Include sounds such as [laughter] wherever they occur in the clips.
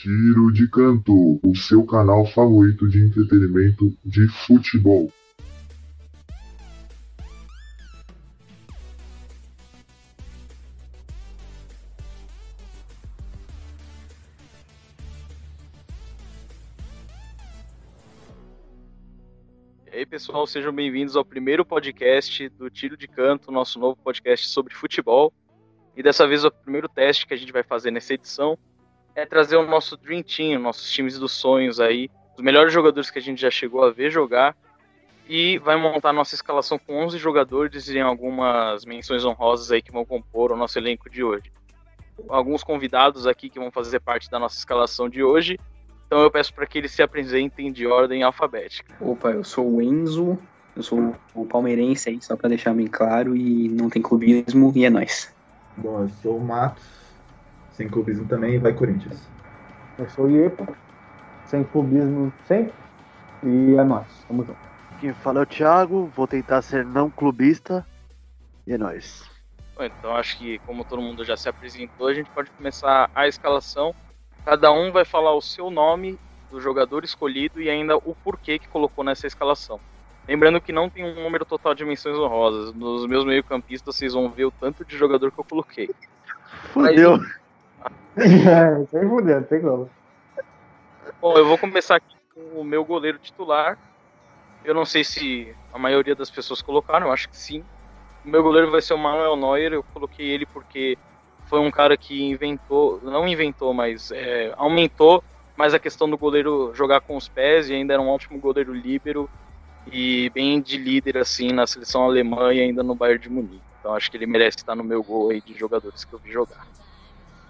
Tiro de Canto, o seu canal favorito de entretenimento de futebol. E aí, pessoal, sejam bem-vindos ao primeiro podcast do Tiro de Canto, nosso novo podcast sobre futebol. E dessa vez o primeiro teste que a gente vai fazer nessa edição é trazer o nosso Dream Team, nossos times dos sonhos aí, os melhores jogadores que a gente já chegou a ver jogar. E vai montar nossa escalação com 11 jogadores e algumas menções honrosas aí que vão compor o nosso elenco de hoje. Alguns convidados aqui que vão fazer parte da nossa escalação de hoje. Então eu peço para que eles se apresentem de ordem alfabética. Opa, eu sou o Enzo, eu sou o palmeirense aí, só para deixar bem claro, e não tem clubismo, e é nóis. Bom, eu sou o Matos, sem clubismo também, e vai Corinthians. Eu sou o Iepo, sem clubismo sempre. E é nóis, tamo junto. Quem fala é o Thiago, vou tentar ser não clubista. E é nóis. Bom, então acho que como todo mundo já se apresentou, a gente pode começar a escalação. Cada um vai falar o seu nome do jogador escolhido e ainda o porquê que colocou nessa escalação. Lembrando que não tem um número total de menções honrosas. Nos meus meio-campistas vocês vão ver o tanto de jogador que eu coloquei. Fudeu. É, sem fuder, tem como. Bom, eu vou começar aqui com o meu goleiro titular. Eu não sei se a maioria das pessoas colocaram, eu acho que sim. O meu goleiro vai ser o Manuel Neuer. Eu coloquei ele porque foi um cara que inventou, não inventou, mas é, aumentou mais a questão do goleiro jogar com os pés e ainda era um ótimo goleiro líbero e bem de líder assim na seleção alemã e ainda no Bayern de Munique. Então acho que ele merece estar no meu gol aí de jogadores que eu vi jogar.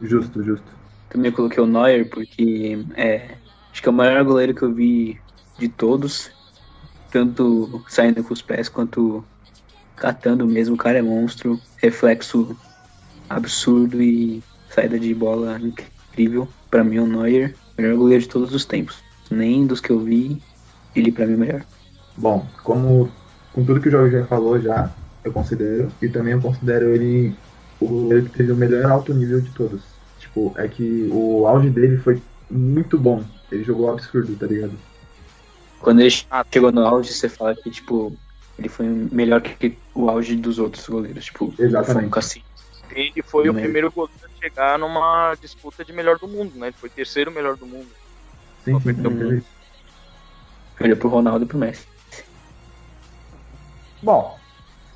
Justo, justo. Também coloquei o Neuer porque é, acho que é o maior goleiro que eu vi de todos, tanto saindo com os pés quanto catando mesmo. O cara é monstro, reflexo absurdo e saída de bola incrível. Para mim, o Neuer, melhor goleiro de todos os tempos. Nem dos que eu vi, ele para mim é o melhor. Bom, como com tudo que o Jorge já falou já, eu considero, e também eu considero ele o goleiro que teve o melhor alto nível de todos. Tipo, é que o auge dele foi muito bom. Ele jogou absurdo, tá ligado? Quando ele chegou no auge, você fala que, tipo, ele foi melhor que o auge dos outros goleiros. Tipo, Exatamente. foi um. Ele foi o Né? primeiro goleiro a chegar numa disputa de melhor do mundo, né? Ele foi terceiro melhor do mundo. Sim, sim, teve isso. Olhou pro Ronaldo e pro Messi. Bom,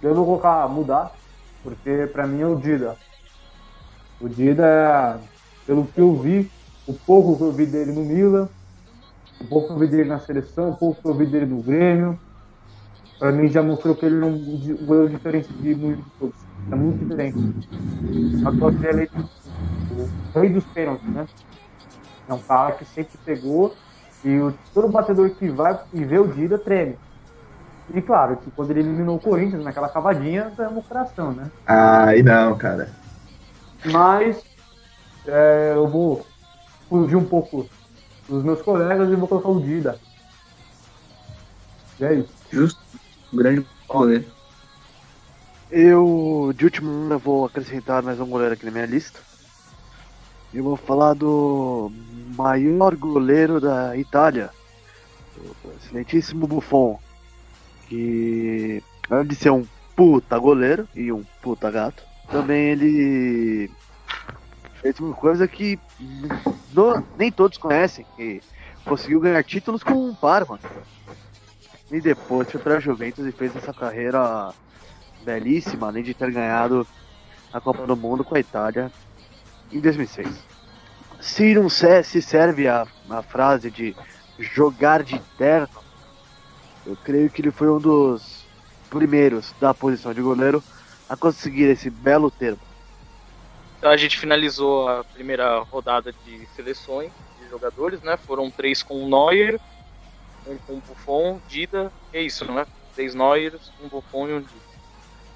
eu vou colocar mudar, porque pra mim é o Dida. O Dida é, pelo que eu vi, o pouco que eu vi dele no Milan, o pouco que eu vi dele na seleção, o pouco que eu vi dele no Grêmio, pra mim já mostrou que ele é um goleiro diferente de muitos outros. É muito diferente. Que ele é o rei dos pênaltis, né? É um cara que sempre pegou e o, todo batedor que vai e vê o Dida treme. E claro, que quando ele eliminou o Corinthians naquela cavadinha, ganhamos o coração, né? Aí não, cara. Mas é, eu vou fugir um pouco dos meus colegas e vou colocar o Dida. E é isso. Justo. Um grande goleiro. Eu, de último ano, eu vou acrescentar mais um goleiro aqui na minha lista. Eu vou falar do maior goleiro da Itália, o excelentíssimo Buffon, que além de ser um puta goleiro e um puta gato, também ele fez uma coisa que no- nem todos conhecem, que conseguiu ganhar títulos com o Parma. E depois foi pra Juventus e fez essa carreira belíssima, além de ter ganhado a Copa do Mundo com a Itália em 2006. Se não se serve a, a frase de jogar de terno, eu creio que ele foi um dos primeiros da posição de goleiro a conseguir esse belo termo. Então a gente finalizou a primeira rodada de seleções de jogadores, né? Foram três com o Neuer, um com o Buffon, Dida, é isso, né? Três Neuers, um Buffon e um Dida.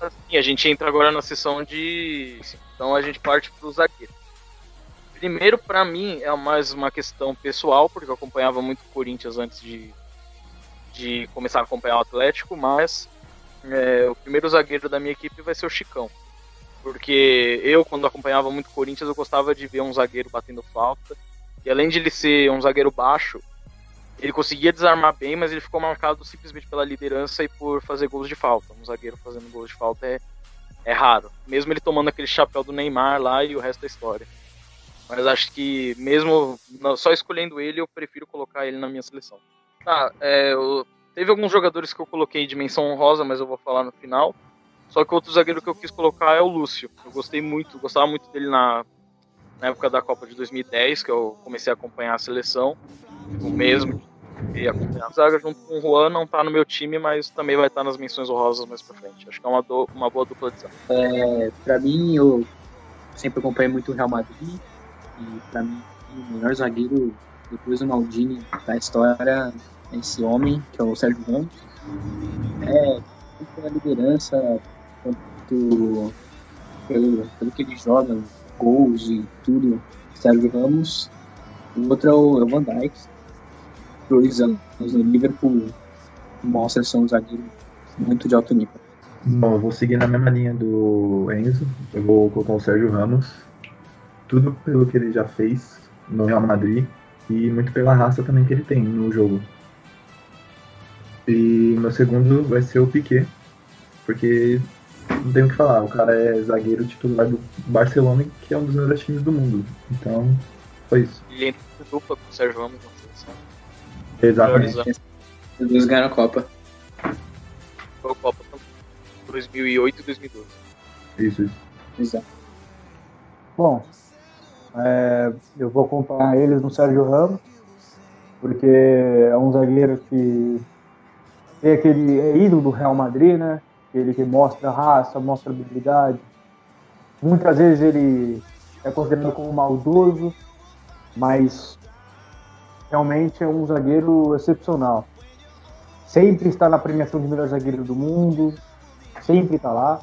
Assim, a gente entra agora na sessão de. Então a gente parte para o zagueiro. Primeiro, para mim, é mais uma questão pessoal, porque eu acompanhava muito o Corinthians antes de, de começar a acompanhar o Atlético, mas é, o primeiro zagueiro da minha equipe vai ser o Chicão. Porque eu, quando acompanhava muito o Corinthians, eu gostava de ver um zagueiro batendo falta. E além de ele ser um zagueiro baixo, ele conseguia desarmar bem, mas ele ficou marcado simplesmente pela liderança e por fazer gols de falta. Um zagueiro fazendo gols de falta é, é raro. Mesmo ele tomando aquele chapéu do Neymar lá e o resto da história. Mas acho que mesmo só escolhendo ele, eu prefiro colocar ele na minha seleção. Tá, é, eu, teve alguns jogadores que eu coloquei de menção honrosa, mas eu vou falar no final. Só que outro zagueiro que eu quis colocar é o Lúcio. Eu gostei muito, gostava muito dele na, na época da Copa de 2010, que eu comecei a acompanhar a seleção. O mesmo e acompanhar a zaga junto com o Juan, não tá no meu time, mas também vai estar nas menções honrosas mais pra frente. Acho que é uma, do, uma boa dupla de zaga. É, pra mim, eu sempre acompanhei muito o Real Madrid. E pra mim, o melhor zagueiro depois do Maldini da história esse homem, que é o Sérgio Ramos. É, pela liderança, quanto pelo, pelo que ele joga, gols e tudo, Sérgio Ramos. O outro é o, é o Van Dijk, dois anos no Liverpool, mostra ser um zagueiro muito de alto nível. Bom, eu vou seguir na mesma linha do Enzo. Eu vou colocar o Sérgio Ramos tudo pelo que ele já fez no Real Madrid e muito pela raça também que ele tem no jogo. E meu segundo vai ser o Piquet, porque não tem o que falar, o cara é zagueiro titular do Barcelona, que é um dos melhores times do mundo. Então, foi isso. Ele entra dupla com o Sérgio Ramos na seleção. Exatamente. Os dois ganharam a Copa. Foi a Copa 2008 e 2012. Isso, isso. Exato. Bom, é, eu vou acompanhar eles no Sérgio Ramos, porque é um zagueiro que tem aquele é ídolo do Real Madrid, né? Ele que mostra raça, mostra habilidade. Muitas vezes ele é considerado como maldoso, mas realmente é um zagueiro excepcional. Sempre está na premiação de melhor zagueiro do mundo, sempre está lá.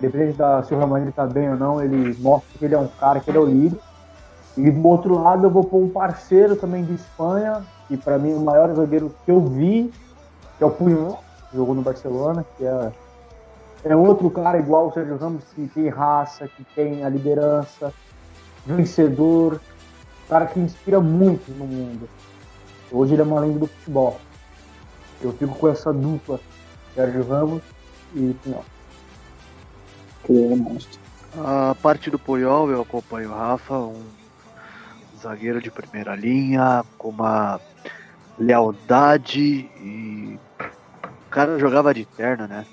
Dependendo da, se o Real Madrid está bem ou não, ele mostra que ele é um cara, que ele é o líder. E do outro lado eu vou pôr um parceiro também de Espanha, que para mim é o maior zagueiro que eu vi, que é o Punhol, que jogou no Barcelona, que é, é outro cara igual o Sérgio Ramos, que tem raça, que tem a liderança, vencedor, cara que inspira muito no mundo. Hoje ele é uma lenda do futebol. Eu fico com essa dupla, Sérgio Ramos e Punhol. Que ele é monstro. A parte do Puyol eu acompanho o Rafa, um zagueiro de primeira linha, com uma lealdade e o cara jogava de terno, né?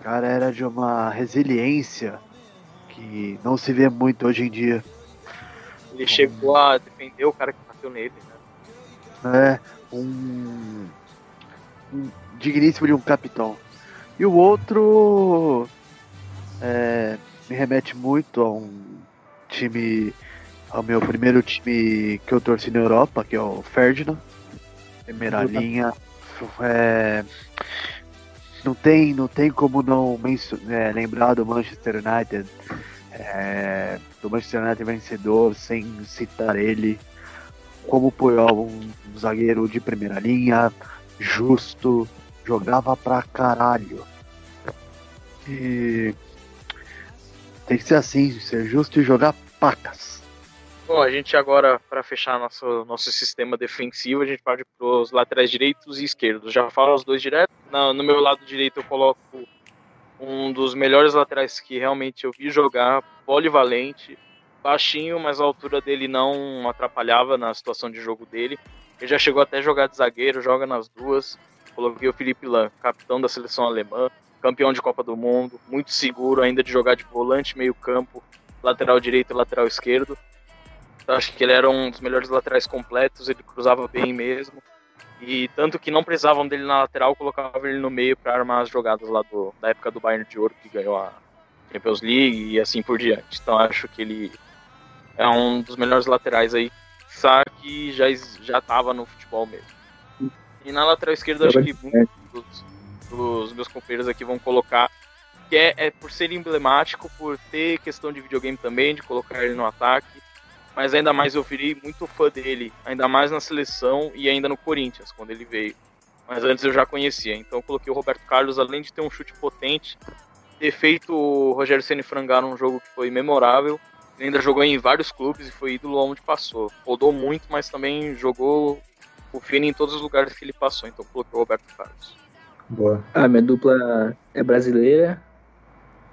O cara era de uma resiliência que não se vê muito hoje em dia. Ele chegou a defender o cara que bateu nele, né? É um, um digníssimo de um capitão. E o outro é, me remete muito a um time, ao meu primeiro time que eu torci na Europa, que é o Ferdinand. Primeira linha. É, não tem, não tem como não é, lembrar do Manchester United, é, do Manchester United vencedor, sem citar ele como o Puyol, um zagueiro de primeira linha, justo, jogava pra caralho. E tem que ser assim, ser justo e jogar pacas. Bom, a gente agora, para fechar nosso, nosso sistema defensivo, a gente parte para os laterais direitos e esquerdos. Já falo os dois direto. No, no meu lado direito eu coloco um dos melhores laterais que realmente eu vi jogar, polivalente, baixinho, mas a altura dele não atrapalhava na situação de jogo dele. Ele já chegou até a jogar de zagueiro, joga nas duas. Coloquei o Felipe Lan, capitão da seleção alemã, campeão de Copa do Mundo, muito seguro ainda de jogar de volante, meio campo, lateral direito e lateral esquerdo. Eu acho que ele era um dos melhores laterais completos, ele cruzava bem mesmo. E tanto que não precisavam dele na lateral, colocavam ele no meio para armar as jogadas lá do, da época do Bayern de Ouro, que ganhou a Champions League e assim por diante. Então acho que ele é um dos melhores laterais aí, sabe que já já estava no futebol mesmo. E na lateral esquerda acho que muitos dos meus companheiros aqui vão colocar que é, é por ser emblemático, por ter questão de videogame também, de colocar ele no ataque mas ainda mais eu virei muito fã dele, ainda mais na seleção e ainda no Corinthians, quando ele veio. Mas antes eu já conhecia, então eu coloquei o Roberto Carlos, além de ter um chute potente, ter feito o Rogério Ceni frangar num jogo que foi memorável, Ele ainda jogou em vários clubes e foi ídolo onde passou. Rodou muito, mas também jogou o Fini em todos os lugares que ele passou. Então colocou o Roberto Carlos. Boa. A minha dupla é brasileira.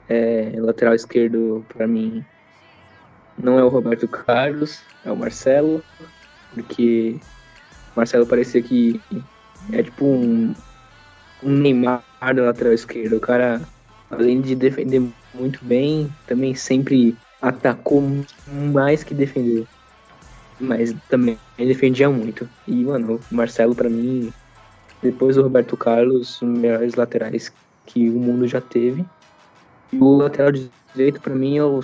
É, lateral esquerdo, pra mim, não é o Roberto Carlos, é o Marcelo. Porque o Marcelo parecia que é tipo um, um Neymar do lateral esquerdo. O cara, além de defender muito bem, também sempre atacou mais que defendeu. Mas também defendia muito. E, mano, o Marcelo, pra mim, depois do Roberto Carlos, os melhores laterais que o mundo já teve. E o lateral direito, pra mim, é o,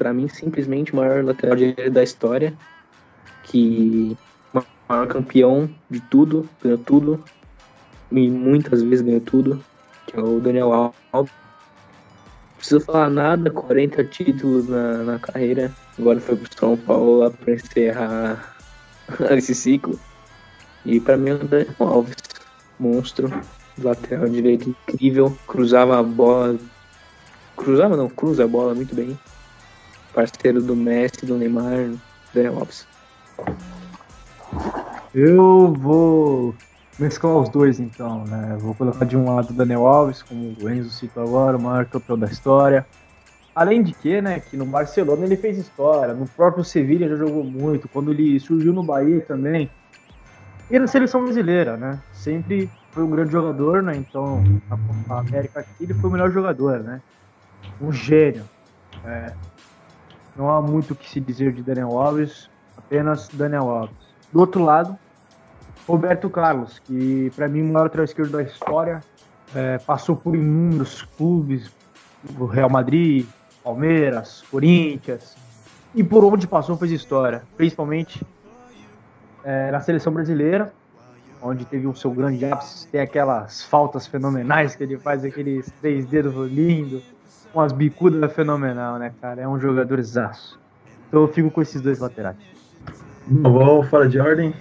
pra mim, simplesmente o maior lateral direito da história. Que maior campeão de tudo, ganhou tudo. E muitas vezes ganhou tudo. Que é o Daniel Alves. Não preciso falar nada, 40 títulos na, na carreira. Agora foi pro São Paulo pra encerrar [laughs] esse ciclo. E pra mim é o Daniel Alves. Monstro. Lateral direito incrível. Cruzava a bola. Cruzava não, cruza a bola muito bem. Parceiro do Messi, do Neymar, Daniel Alves. Eu vou mesclar os dois então, né? Vou colocar de um lado o Daniel Alves, como o Enzo citou agora, o maior campeão da história. Além de que, né, que no Barcelona ele fez história, no próprio Sevilha já jogou muito, quando ele surgiu no Bahia também. E na seleção brasileira, né? Sempre foi um grande jogador, né? Então, na América aqui, ele foi o melhor jogador, né? Um gênio. É, não há muito o que se dizer de Daniel Alves, apenas Daniel Alves. Do outro lado, Roberto Carlos, que para mim é o maior lateral esquerdo da história, é, passou por inúmeros clubes, o Real Madrid, Palmeiras, Corinthians, e por onde passou fez história, principalmente é, na seleção brasileira, onde teve o seu grande ápice, tem aquelas faltas fenomenais que ele faz, aqueles três dedos lindo, umas bicudas fenomenal, né, cara? É um jogador exaço. Então eu fico com esses dois laterais. Vou fora de ordem.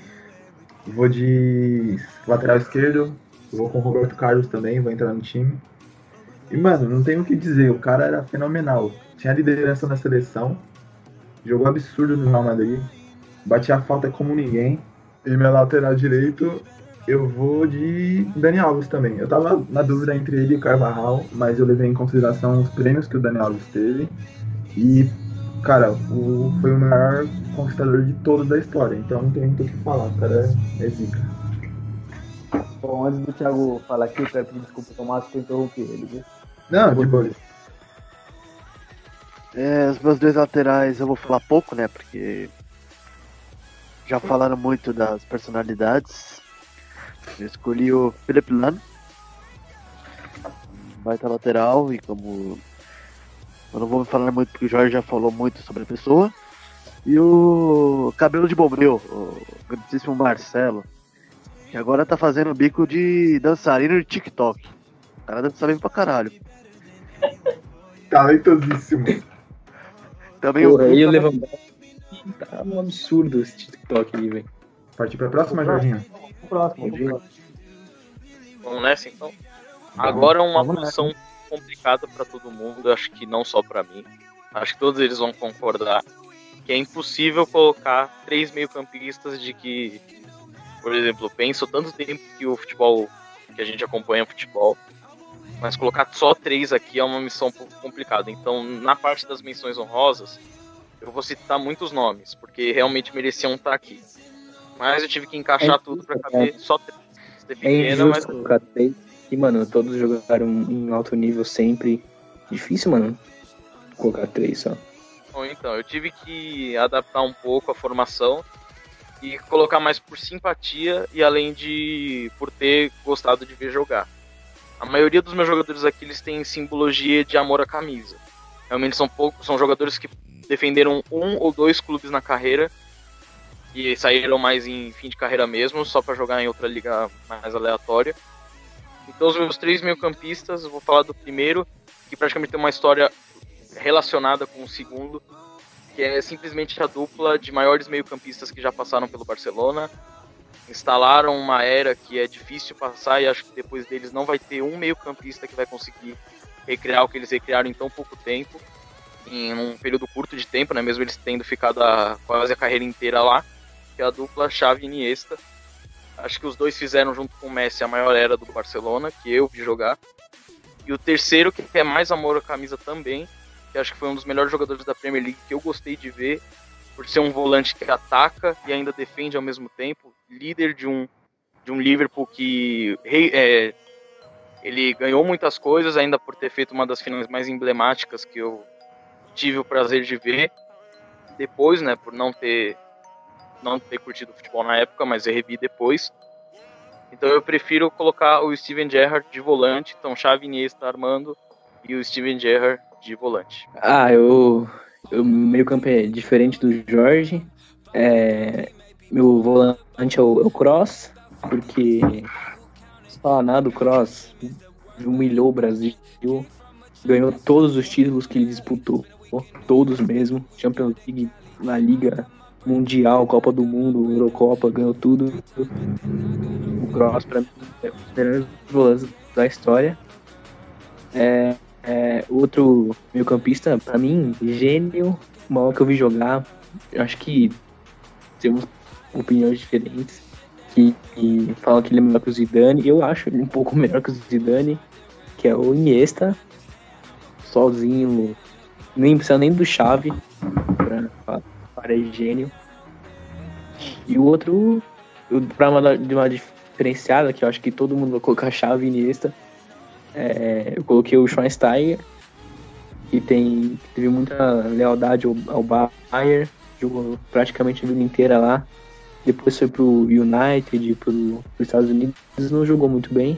Vou de lateral esquerdo. Vou com o Roberto Carlos também, vou entrar no time. E, mano, não tenho o que dizer, o cara era fenomenal. Tinha liderança na seleção, jogou absurdo no Real Madrid, batia a falta como ninguém. E meu lateral direito, eu vou de Dani Alves também. Eu tava na dúvida entre ele e o Carvajal, mas eu levei em consideração os prêmios que o Dani Alves teve. E, cara, o, foi o maior conquistador de todos da história, então não tem muito o que falar, o cara é, é zica. Bom, antes do Thiago falar aqui, eu quero pedir desculpa ao Tomás que eu interrompi ele, viu? Não, de boa. É, os meus dois laterais eu vou falar pouco, né? Porque já falaram muito das personalidades. Eu escolhi o Philip Lan. Baita lateral e como. Eu não vou falar muito porque o Jorge já falou muito sobre a pessoa. E o cabelo de bombril, o grandíssimo Marcelo. Que agora tá fazendo bico de dançarino de TikTok. O cara dança bem pra caralho. [laughs] Talentosíssimo. Também o Porra, aí Cuca, o Lewandowski tá um absurdo esse TikTok aí, velho. Partir pra próxima, Jorginho? O próximo, o próximo. Vamos nessa então? Agora é uma posição complicada para todo mundo, acho que não só para mim. Acho que todos eles vão concordar que é impossível colocar três meio-campistas de que, por exemplo, eu penso tanto tempo que o futebol, que a gente acompanha futebol, mas colocar só três aqui é uma missão um pouco complicada. Então, na parte das menções honrosas, eu vou citar muitos nomes, porque realmente mereciam estar aqui. Mas eu tive que encaixar É tudo para injusto, caber só três. É pequena, mas três. E, mano, todos jogaram em alto nível sempre. Difícil, mano, colocar três só. Bom, então, eu tive que adaptar um pouco a formação e colocar mais por simpatia e além de por ter gostado de ver jogar. A maioria dos meus jogadores aqui eles têm simbologia de amor à camisa. Realmente são poucos, são jogadores que defenderam um ou dois clubes na carreira e saíram mais em fim de carreira mesmo, só para jogar em outra liga mais aleatória. Então os meus três meio-campistas, vou falar do primeiro, que praticamente tem uma história relacionada com o segundo, que é simplesmente a dupla de maiores meio-campistas que já passaram pelo Barcelona. Instalaram uma era que é difícil passar e acho que depois deles não vai ter um meio-campista que vai conseguir recriar o que eles recriaram em tão pouco tempo. em um período curto de tempo, né? Mesmo eles tendo ficado a, quase a carreira inteira lá, que é a dupla Xavi e Iniesta. Acho que os dois fizeram junto com o Messi a maior era do Barcelona, que eu vi jogar. E o terceiro, que é mais amor à camisa também, que acho que foi um dos melhores jogadores da Premier League que eu gostei de ver, por ser um volante que ataca e ainda defende ao mesmo tempo, líder de um, de um Liverpool que é, ele ganhou muitas coisas, ainda por ter feito uma das finais mais emblemáticas que eu tive o prazer de ver depois, né, por não ter não ter curtido futebol na época, mas eu revi depois. Então eu prefiro colocar o Steven Gerrard de volante, então Xavi Iniesta armando e o Steven Gerrard de volante. Ah, eu, eu meio campo é diferente do Jorge. É, meu volante é o, é o Cross, porque se falar nada, o Cross humilhou o Brasil, ganhou todos os títulos que ele disputou todos mesmo. Champions League, na Liga Mundial, Copa do Mundo, Eurocopa, ganhou tudo. O Cross, pra mim, é um dos melhores volantes da história. É, é, outro meio campista, pra mim, gênio, o maior que eu vi jogar. Eu acho que temos opiniões diferentes. Que, que falam que ele é melhor que o Zidane. Eu acho ele um pouco [laughs] melhor que o Zidane, que é o Iniesta. Sozinho, nem precisa nem do chave para, para gênio. E o outro, para uma, de uma diferenciada, que eu acho que todo mundo vai colocar chave Iniesta, é, eu coloquei o Schweinsteiger, que tem, teve muita lealdade ao, ao Bayern, jogou praticamente a vida inteira lá. Depois foi pro United, pro, pros Estados Unidos, não jogou muito bem.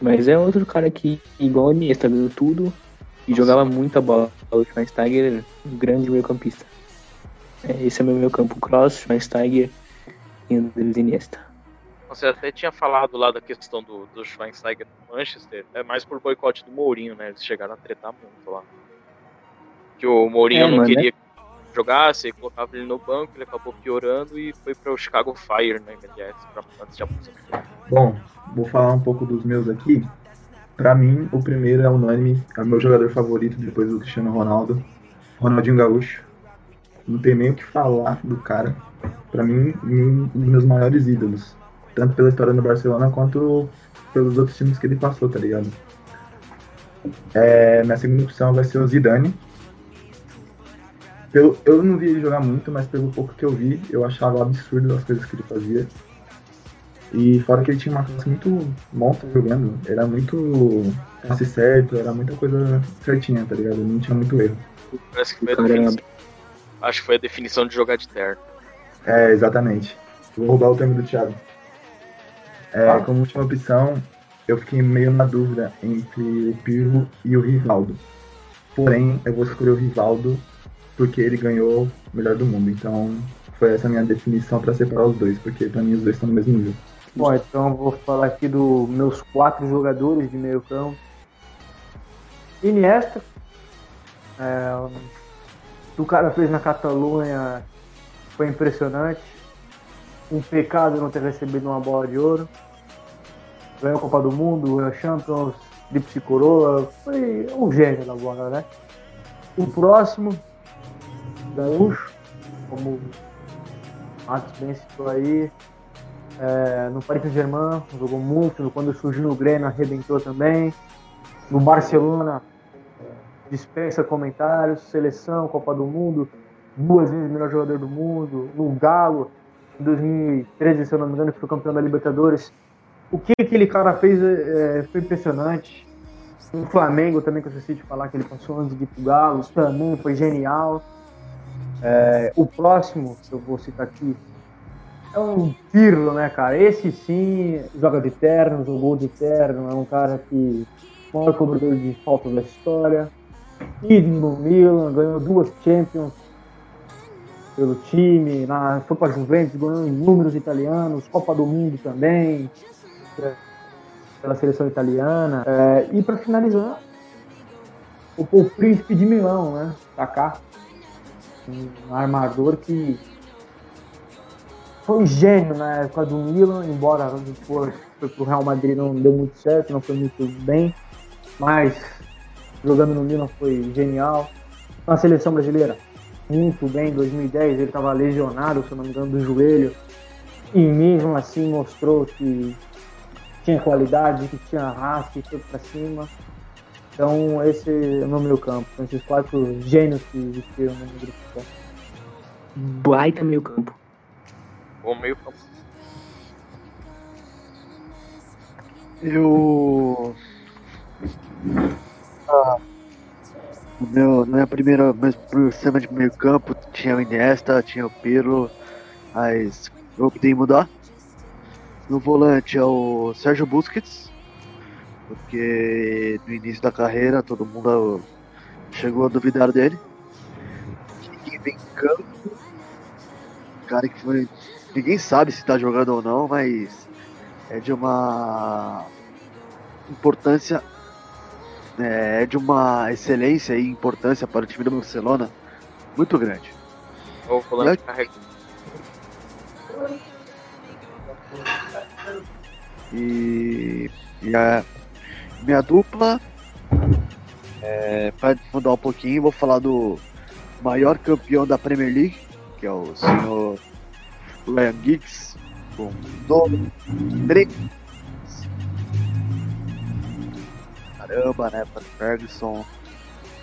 Mas é outro cara que, igual o Iniesta, ganhou tudo e jogava muita bola. O Schweinsteiger, um grande meio campista. É, esse é o meu campo. Cross, Schweinsteiger e Andres Iniesta. Você até tinha falado lá da questão do, do Schweinsteiger no Manchester. É mais por boicote do Mourinho, né? Eles chegaram a tretar muito lá. Que o Mourinho é, não queria é... que jogasse, colocava ele no banco, ele acabou piorando e foi para o Chicago Fire, né? Pra, antes de aposentar. Bom, vou falar um pouco dos meus aqui. Pra mim, o primeiro é unânime, é o meu jogador favorito depois do Cristiano Ronaldo, Ronaldinho Gaúcho. Não tem nem o que falar do cara. Pra mim, um dos meus maiores ídolos. Tanto pela história no Barcelona quanto pelos outros times que ele passou, tá ligado? É, minha segunda opção vai ser o Zidane. Pelo, eu não vi ele jogar muito, mas pelo pouco que eu vi, eu achava absurdo as coisas que ele fazia. E fora que ele tinha uma classe muito monstro jogando, era muito passe certo, era muita coisa certinha, tá ligado? Não tinha muito erro. Parece que foi a definição. Acho que foi a definição de jogar de terno. É, exatamente. Vou roubar o termo do Thiago. É, ah. Como última opção, eu fiquei meio na dúvida entre o Pirlo e o Rivaldo. Porém, eu vou escolher o Rivaldo porque ele ganhou o melhor do mundo. Então, foi essa a minha definição para separar os dois, porque para mim os dois estão no mesmo nível. Bom, então vou falar aqui dos meus quatro jogadores de meio campo. Iniesta. É, que o cara fez na Catalunha foi impressionante. Um pecado não ter recebido uma bola de ouro. Ganhou a Copa do Mundo, ganhou a Champions, Lipsy Coroa. Foi um gênio da bola, né? O próximo, Gaúcho, como o Matos bem citou aí, é, no Paris Saint-Germain, jogou muito. Quando surgiu no Grêmio, arrebentou também. No Barcelona, dispensa comentários. Seleção, Copa do Mundo, duas vezes melhor jogador do mundo. No Galo, em 2013, se eu não me engano, foi campeão da Libertadores. O que aquele cara fez é, foi impressionante. No Flamengo também, que eu esqueci de falar que ele passou antes de ir pro Galo, também foi genial. É, o próximo que eu vou citar aqui é um Pirlo, né, cara? Esse sim joga de terno, jogou de terno, é um cara que maior cobrador de faltas da história. Ídolo no Milan, ganhou duas Champions pelo time, na, foi para Juventus, ganhou em números italianos, Copa do Mundo também, pela seleção italiana. É, e para finalizar, o, o príncipe de Milão, né? Kaká, um armador que foi um gênio na época do Milan, embora depois foi pro Real Madrid não deu muito certo, não foi muito bem, mas jogando no Milan foi genial. na seleção brasileira muito bem em 2010, ele estava lesionado, se eu não me engano, do joelho, e mesmo assim mostrou que tinha qualidade, que tinha raça e foi para cima. Então esse é o meu meio campo, são esses quatro gênios que existiram no grupo. Baita meio campo. Bom meio campo. Eu. Meu, na minha primeira meu sistema de meio campo tinha o Iniesta, tinha o Pirlo, mas eu optei mudar. No volante é o Sérgio Busquets, porque no início da carreira todo mundo chegou a duvidar dele. Quem vem em campo, cara que foi. Ninguém sabe se tá jogando ou não, mas é de uma importância é de uma excelência e importância para o time do Barcelona muito grande. O volante carrega. E, e a minha dupla, é, para mudar um pouquinho, vou falar do maior campeão da Premier League, que é o senhor Ryan Giggs, com 3 caramba, né? Para Ferguson.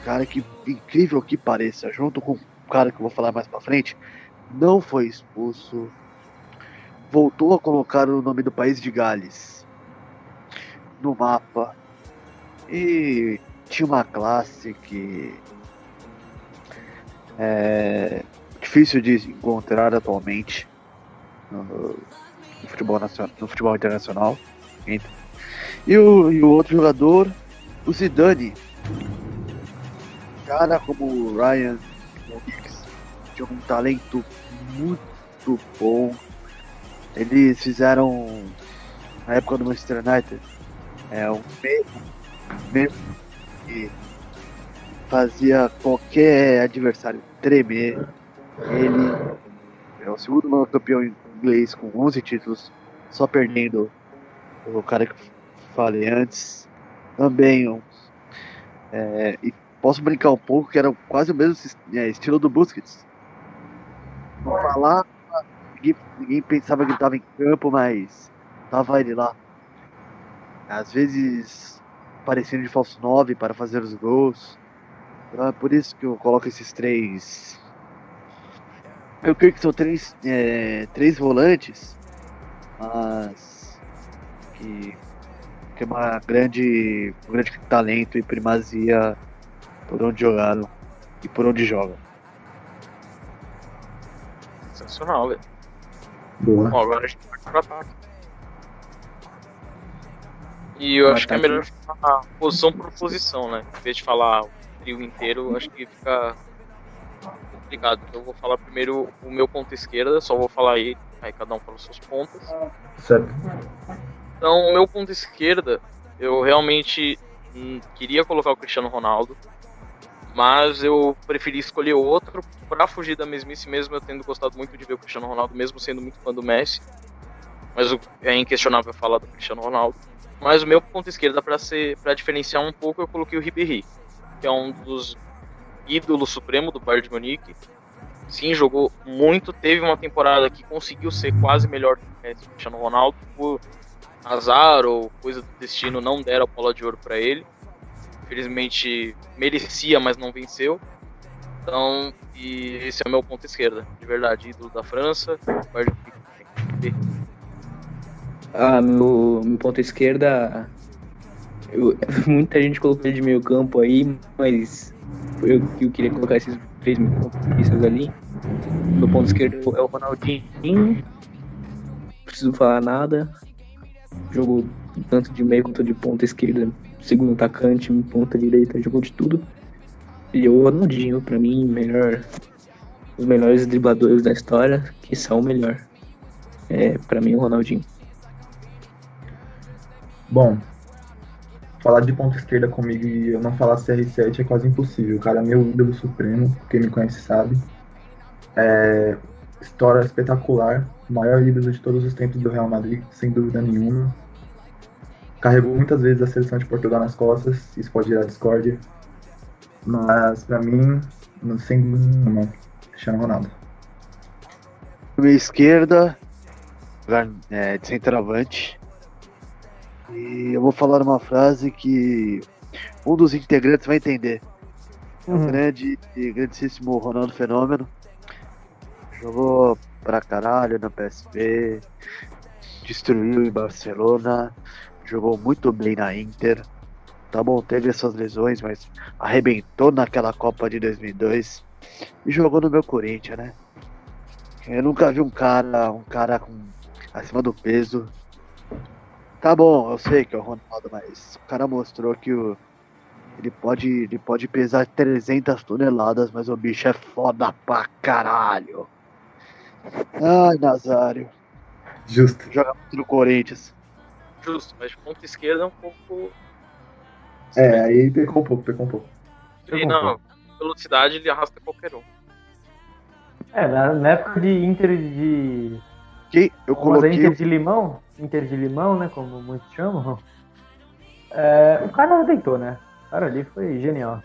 Cara que incrível que pareça, junto com o cara que eu vou falar mais pra frente, não foi expulso. Voltou a colocar o nome do país de Gales no mapa. E tinha uma classe que é difícil de encontrar atualmente no, no futebol nacional, no futebol internacional. E o, e o outro jogador o Zidane, cara como o Ryan tinha um talento muito bom. Eles fizeram na época do Manchester United é um meio, meio que fazia qualquer adversário tremer. Ele é o segundo maior campeão inglês com 11 títulos, só perdendo o cara que falei antes, também. É, e posso brincar um pouco que era quase o mesmo é, estilo do Busquets. Não falar, ninguém, ninguém pensava que ele estava em campo, mas tava ele lá. Às vezes parecendo de falso 9 para fazer os gols. Então é por isso que eu coloco esses três. Eu creio que são três, é, três volantes, mas que tem uma grande, um grande talento e primazia por onde jogaram e por onde jogam. Sensacional, velho. Boa. Bom, agora a gente vai pro ataque. E eu O acho que é melhor falar posição por posição, né? Em vez de falar o trio inteiro, eu acho que fica complicado. Então eu vou falar primeiro o meu ponto esquerda, só vou falar aí, aí cada um fala os seus pontos. Certo. Então, meu ponto esquerda, eu realmente hum, queria colocar o Cristiano Ronaldo, mas eu preferi escolher outro para fugir da mesmice, mesmo eu tendo gostado muito de ver o Cristiano Ronaldo, mesmo sendo muito fã do Messi. Mas é inquestionável falar do Cristiano Ronaldo. Mas o meu ponto esquerda, para ser para diferenciar um pouco, eu coloquei o Ribéry, que é um dos ídolos supremo do Bayern de Munique. Sim, jogou muito, teve uma temporada que conseguiu ser quase melhor do que o Cristiano Ronaldo, por azar ou coisa do destino não deram a bola de ouro para ele. Infelizmente merecia, mas não venceu. Então, e esse é o meu ponto esquerda, de verdade, ídolo da França. Ah, meu, meu ponto esquerda. eu- [laughs] muita gente colocou ele de meio campo aí, mas eu, eu queria colocar esses três meio campistas ali. Meu ponto esquerdo é o Ronaldinho. Não preciso falar nada. Jogou tanto de meio quanto de ponta esquerda, segundo atacante, ponta direita, jogou de tudo. E o Ronaldinho, pra mim, melhor. Os melhores dribladores da história, que são o melhor. É, pra mim, o Ronaldinho. Bom, falar de ponta esquerda comigo e eu não falar CR7 é quase impossível. Cara é meu ídolo supremo, quem me conhece sabe. É, história espetacular, maior ídolo de todos os tempos do Real Madrid, sem dúvida nenhuma. Carregou muitas vezes a seleção de Portugal nas costas, isso pode gerar discórdia. Mas pra mim, não- sem dúvida nenhuma, Cristiano Ronaldo. Minha esquerda, lugar, é, de centroavante. E eu vou falar uma frase que um dos integrantes vai entender. É o Uhum. grande e grandíssimo Ronaldo Fenômeno. Jogou pra caralho no PSV, destruiu em Barcelona, jogou muito bem na Inter. Tá bom, teve essas lesões, mas arrebentou naquela Copa de 2002 e jogou no meu Corinthians, né? Eu nunca vi um cara, um cara com acima do peso. Tá bom, eu sei que é o Ronaldo, mas o cara mostrou que o, ele pode, ele pode pesar 300 toneladas, mas o bicho é foda pra caralho. Ai, Nazário. Justo. Joga muito no Corinthians. Justo, mas de ponta esquerda é um pouco. É, aí pecou um pouco, pecou um pouco. E não, velocidade ele arrasta qualquer um. É, na, na época de Inter de. Que eu coloquei Inter de Limão, Inter de Limão, né? Como muitos chamam. É, o cara deitou, né? O cara ali foi genial.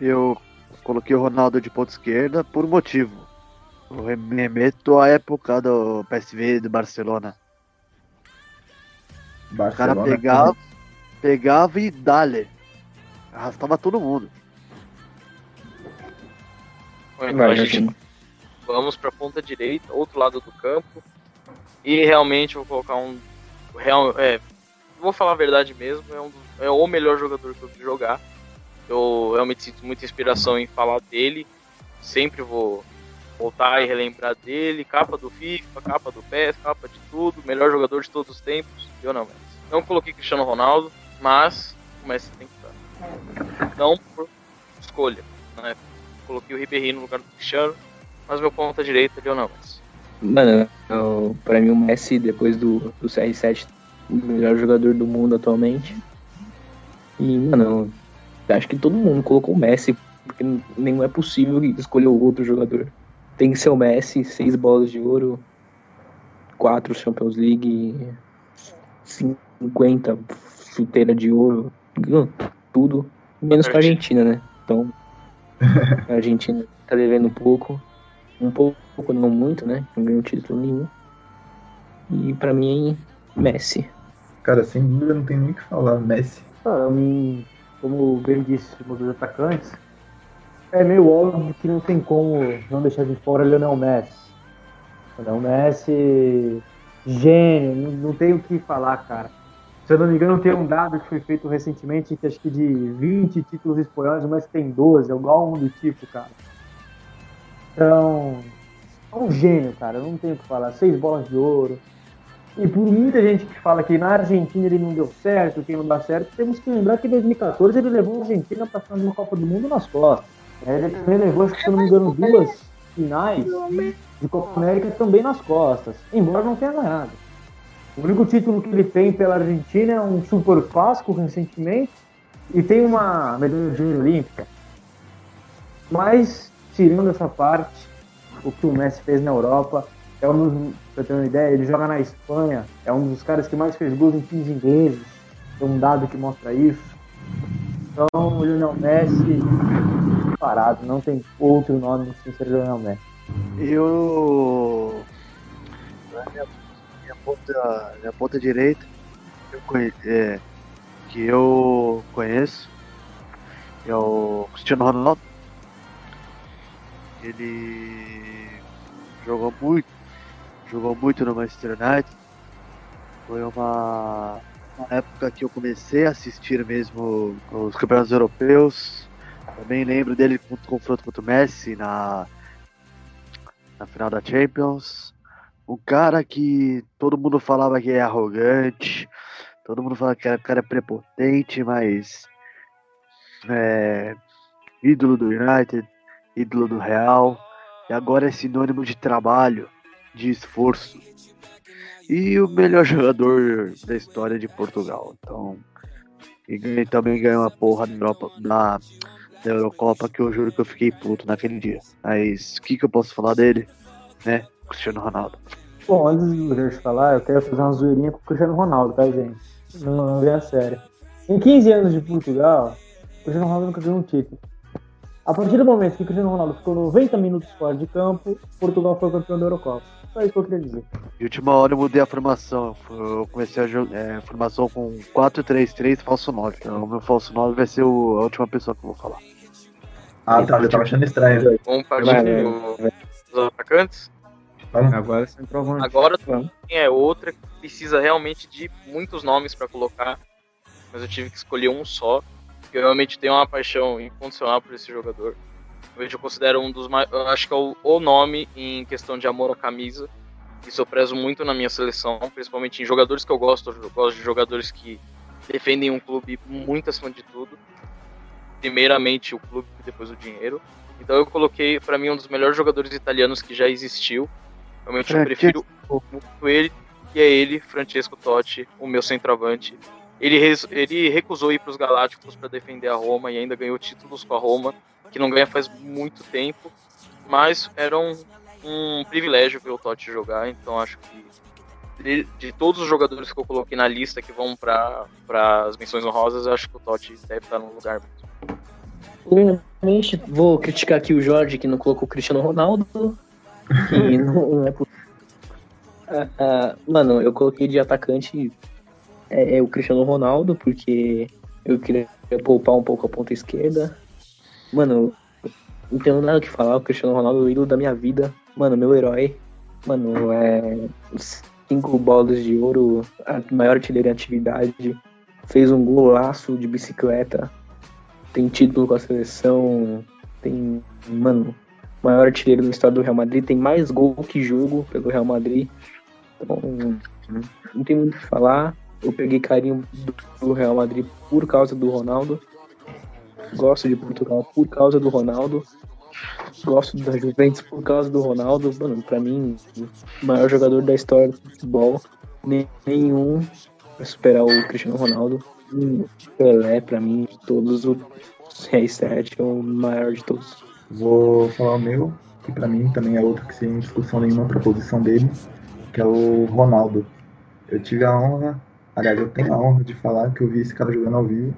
Eu coloquei o Ronaldo de ponta esquerda por um motivo. Eu me remeto à época do PSV do Barcelona. O cara Barcelona, pegava, pegava e dale. Arrastava todo mundo. Então a gente vamos pra ponta direita, outro lado do campo. E realmente vou colocar um. Real, é, vou falar a verdade mesmo, é, um, dos- é o melhor jogador que eu vi jogar. Eu realmente sinto muita inspiração em falar dele. Sempre vou voltar e relembrar dele. Capa do FIFA, capa do PES, capa de tudo. Melhor jogador de todos os tempos. Eu não, Messi. Não coloquei Cristiano Ronaldo, mas o Messi tem que estar. Não por escolha, né? Coloquei o Ribéry no lugar do Cristiano, mas meu ponta direita é Lionel Messi. Mano, eu, pra mim o Messi, depois do, do CR7, o melhor jogador do mundo atualmente. E, mano, acho que todo mundo colocou o Messi, porque nem é possível escolher outro jogador. Tem que ser o Messi, seis bolas de ouro, quatro Champions League, 50 chuteira de ouro, tudo, menos com a Argentina, né? Então, [laughs] a Argentina tá devendo um pouco, um pouco, não muito, né? Não ganhou título nenhum. E pra mim, Messi. Cara, sem dúvida não tem nem o que falar. Messi. Cara, hum, como bem disse um dos atacantes, é meio óbvio que não tem como não deixar de fora Lionel Messi. Lionel Messi, gênio, não, não tem o que falar, cara. Se eu não me engano, tem um dado que foi feito recentemente, que acho que de 20 títulos espanhóis, Messi tem 12, é igual um do tipo, cara. Então, é um gênio, cara, não tem o que falar. Seis bolas de ouro, e por muita gente que fala que na Argentina ele não deu certo, que não dá certo, temos que lembrar que em 2014 ele levou a Argentina para a uma Copa do Mundo nas costas. Ele também levou, acho que, se eu não me engano, duas finais de Copa América também nas costas, embora não tenha ganhado. O único título que ele tem pela Argentina é um Super Clássico recentemente e tem uma medalha de ouro olímpica. Mas, tirando essa parte, o que o Messi fez na Europa é um dos, pra ter uma ideia, ele joga na Espanha, é um dos caras que mais fez gols em times ingleses. Tem um dado que mostra isso. Então, o Lionel Messi, parado, não tem outro nome sem ser Lionel Messi. Eu. Minha, minha, ponta, minha ponta direita, eu conhe- é, que eu conheço, é o Cristiano Ronaldo. Ele jogou muito, jogou muito no Manchester United. Foi uma, uma época que eu comecei a assistir mesmo os campeonatos europeus. Também lembro dele com o confronto contra o Messi na, na final da Champions. Um cara que todo mundo falava que é arrogante, todo mundo falava que era cara prepotente, mas é, ídolo do United, ídolo do Real, e agora é sinônimo de trabalho, de esforço. E o melhor jogador da história de Portugal. Então, e também ganhou uma porra na Europa, da Eurocopa que eu juro que eu fiquei puto naquele dia. Mas o que, que eu posso falar dele? Né? Cristiano Ronaldo. Bom, antes Jorge falar, eu quero fazer uma zoeirinha com o Cristiano Ronaldo, tá, gente? Não, não vem a sério. Em 15 anos de Portugal, o Cristiano Ronaldo nunca ganhou um título. A partir do momento que o Cristiano Ronaldo ficou 90 minutos fora de campo, Portugal foi campeão da Eurocopa. Só isso que eu queria dizer. De última hora eu mudei a formação. Eu comecei a jogar é, formação com 4-3-3, falso 9. Então o meu falso 9 vai ser o- a última pessoa que eu vou falar. Ah, tá, já tava achando estranho. Vamos partir Vai, do- dos atacantes. Vamos. Agora centroavante. Agora Vamos. é outra que precisa realmente de muitos nomes para colocar, mas eu tive que escolher um só, porque eu realmente tenho uma paixão incondicional por esse jogador. Hoje eu considero um dos mais, acho que é o, o nome em questão de amor à camisa. Isso eu prezo muito na minha seleção, principalmente em jogadores que eu gosto, eu gosto de jogadores que defendem um clube muito acima de tudo. Primeiramente o clube, depois o dinheiro. Então eu coloquei para mim um dos melhores jogadores italianos que já existiu. Realmente eu prefiro muito ele, e é ele, Francesco Totti, o meu centroavante. Ele, ele recusou ir para os Galácticos para defender a Roma e ainda ganhou títulos com a Roma, que não ganha faz muito tempo, mas era um, um privilégio ver o Totti jogar, então acho que de, de todos os jogadores que eu coloquei na lista que vão para as menções honrosas, eu acho que o Totti deve estar no lugar. Primeiramente, vou criticar aqui o Jorge, que não colocou o Cristiano Ronaldo. Que [laughs] não, não é possível. Ah, ah, mano, eu coloquei de atacante é, é o Cristiano Ronaldo, porque eu queria poupar um pouco a ponta esquerda. Mano, não tenho nada o que falar. O Cristiano Ronaldo é o ídolo da minha vida. Mano, meu herói. Mano, é. Cinco bolas de ouro, a maior artilheiro em atividade. Fez um golaço de bicicleta tem título com a seleção, tem, mano, maior artilheiro da história do Real Madrid, tem mais gol que jogo pelo Real Madrid. Então, não tem muito o que falar. Eu peguei carinho do, do Real Madrid por causa do Ronaldo. Gosto de Portugal por causa do Ronaldo. Gosto da Juventus por causa do Ronaldo. Mano, pra mim, o maior jogador da história do futebol. Nenhum vai superar o Cristiano Ronaldo. Hum, Pelé, pra mim, de todos o CR7 é o maior de todos. Vou falar o meu, que pra mim também é outro que sem discussão nenhuma pra posição dele, que é o Ronaldo. Eu tive a honra, aliás, eu tenho a honra de falar que eu vi esse cara jogando ao vivo.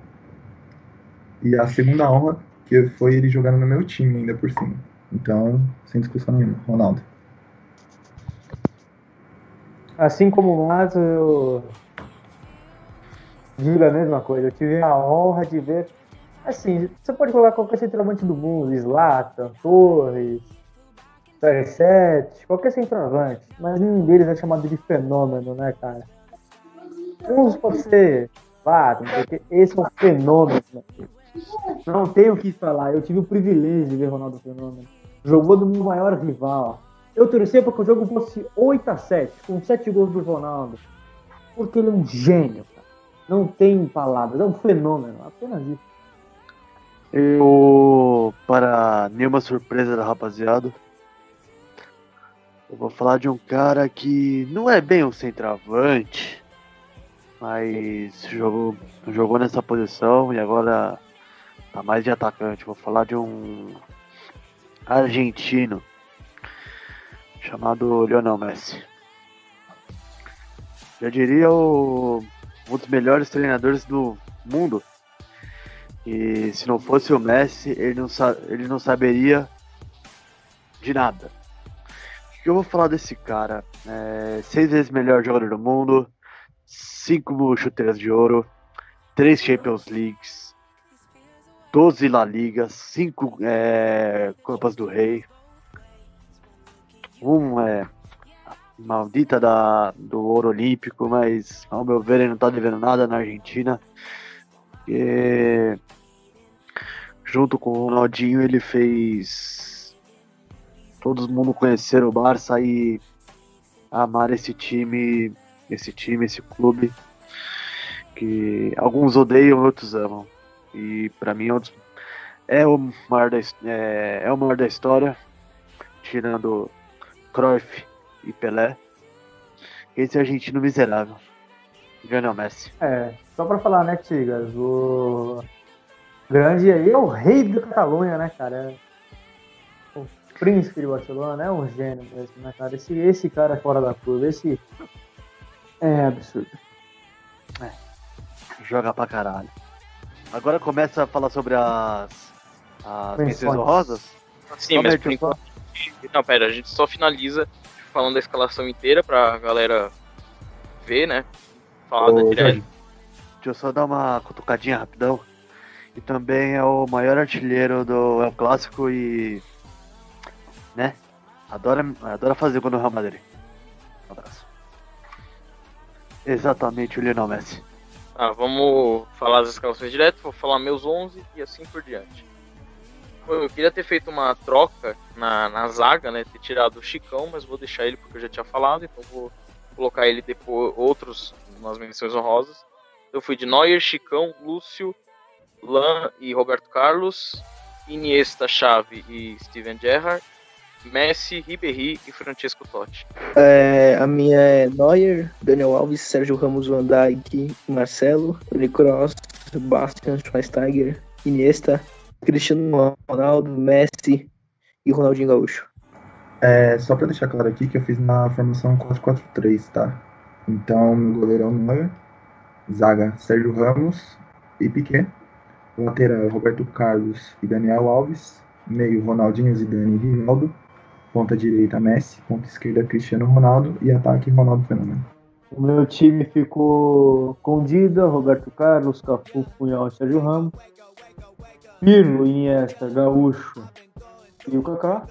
E a segunda honra, que foi ele jogando no meu time ainda por cima. Então, sem discussão nenhuma, Ronaldo. Assim como o Matos, eu digo a mesma coisa. Eu tive a honra de ver. Assim, você pode colocar qualquer centroavante do mundo, Zlatan, Torres, CR7, qualquer centroavante, mas nenhum deles é chamado de fenômeno, né, cara? Uns pode ser Zlatan, porque esse é um fenômeno. né? Não tenho o que falar, eu tive o privilégio de ver Ronaldo Fenômeno. Jogou no meu maior rival. Eu torcia para que o jogo fosse 8 a 7 com 7 gols do Ronaldo. Porque ele é um gênio, cara. Não tem palavras, é um fenômeno, apenas isso. Eu, para nenhuma surpresa da rapaziada, eu vou falar de um cara que não é bem um centroavante, mas jogou, jogou nessa posição e agora tá mais de atacante. Vou falar de um argentino chamado Lionel Messi. Eu diria o, um dos melhores treinadores do mundo. E se não fosse o Messi, ele não, ele não saberia de nada. O que eu vou falar desse cara? É, seis vezes melhor jogador do mundo, cinco chuteiras de ouro, três Champions Leagues, 12 La Ligas, cinco é, Copas do Rei, um é maldita da, do ouro olímpico, mas ao meu ver ele não tá devendo nada na Argentina. E, junto com o Ronaldinho ele fez todo mundo conhecer o Barça e amar esse time, esse time, esse clube que alguns odeiam, outros amam. E pra mim é, um dos- é o maior da, é, é o maior da história, tirando Cruyff e Pelé. Esse argentino miserável, Lionel Messi. É, só pra falar, né, Tigas? O grande aí é o rei da Catalunha, né, cara? É o príncipe de Barcelona, é um gênio mesmo, né, cara? Esse, esse cara é fora da curva, esse é absurdo. Joga pra caralho. Agora começa a falar sobre as As Menções. honrosas? Sim, mas por enquanto. Não, pera, a gente só finaliza falando da escalação inteira pra galera ver, né? Falar da Ô, direto. Jorge, Deixa eu só dar uma cutucadinha rapidão. E também é o maior artilheiro do El Clássico e. né? Adora, adora fazer gol no Real Madrid. Um abraço. Exatamente o Lionel Messi. Ah, vamos falar das escalações direto, vou falar meus 11 e assim por diante. Eu queria ter feito uma troca na, na zaga, né? Ter tirado o Chicão, mas vou deixar ele porque eu já tinha falado, então vou colocar ele depois, outros nas menções honrosas. Eu fui de Neuer, Chicão, Lúcio, Lan e Roberto Carlos, Iniesta, Xavi e Steven Gerrard, Messi, Ribéry e Francesco Totti. É, a minha é Neuer, Daniel Alves, Sérgio Ramos, Van Dijk, Marcelo, Toni Kroos, Bastian Schweinsteiger, Iniesta, Cristiano Ronaldo, Messi e Ronaldinho Gaúcho. É, só pra deixar claro aqui que eu fiz na formação 4-4-3, tá? Então, meu goleiro é o Neuer, zaga Sérgio Ramos e Piquet, lateral Roberto Carlos e Daniel Alves, meio Ronaldinho, Zidane e Rinaldo, ponta direita Messi, ponta esquerda Cristiano Ronaldo e ataque Ronaldo Fenômeno. O meu time ficou com Dida, Roberto Carlos, Cafu, Punhal e Sérgio Ramos. Pirlo, Iniesta, Gaúcho e o Kaká.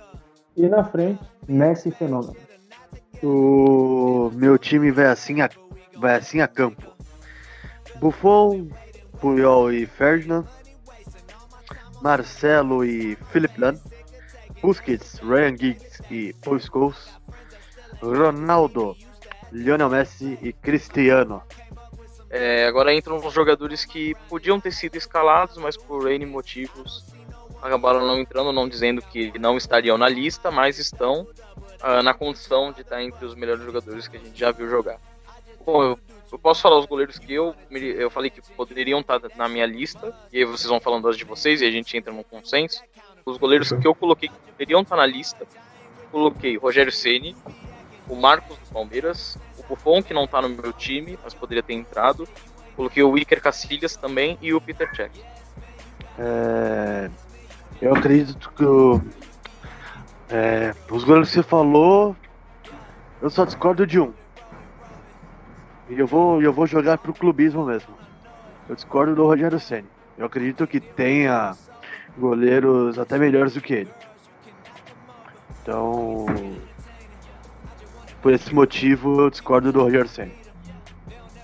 E na frente, Messi e Fenômeno. O meu time vai assim a, vai assim a campo. Buffon, Puyol e Ferdinand. Marcelo e Philip Lahm. Busquets, Ryan Giggs e Paul Scholes. Ronaldo, Lionel Messi e Cristiano. É, agora entram os jogadores que podiam ter sido escalados, mas por N motivos acabaram não entrando, não dizendo que não estariam na lista, mas estão ah, na condição de estar entre os melhores jogadores que a gente já viu jogar. Bom, eu, eu posso falar os goleiros que eu, eu falei que poderiam estar na minha lista, e aí vocês vão falando das de vocês e a gente entra num consenso. Os goleiros que eu coloquei que poderiam estar na lista, coloquei Rogério Ceni, o Marcos do Palmeiras, o Buffon, que não tá no meu time, mas poderia ter entrado. Coloquei o Iker Casillas também e o Peter Cech. É, eu acredito que o- é, os goleiros que você falou, eu só discordo de um. E eu vou, eu vou jogar pro clubismo mesmo. Eu discordo do Rogério Ceni. Eu acredito que tenha goleiros até melhores do que ele. Então, por esse motivo, eu discordo do Rogério Ceni.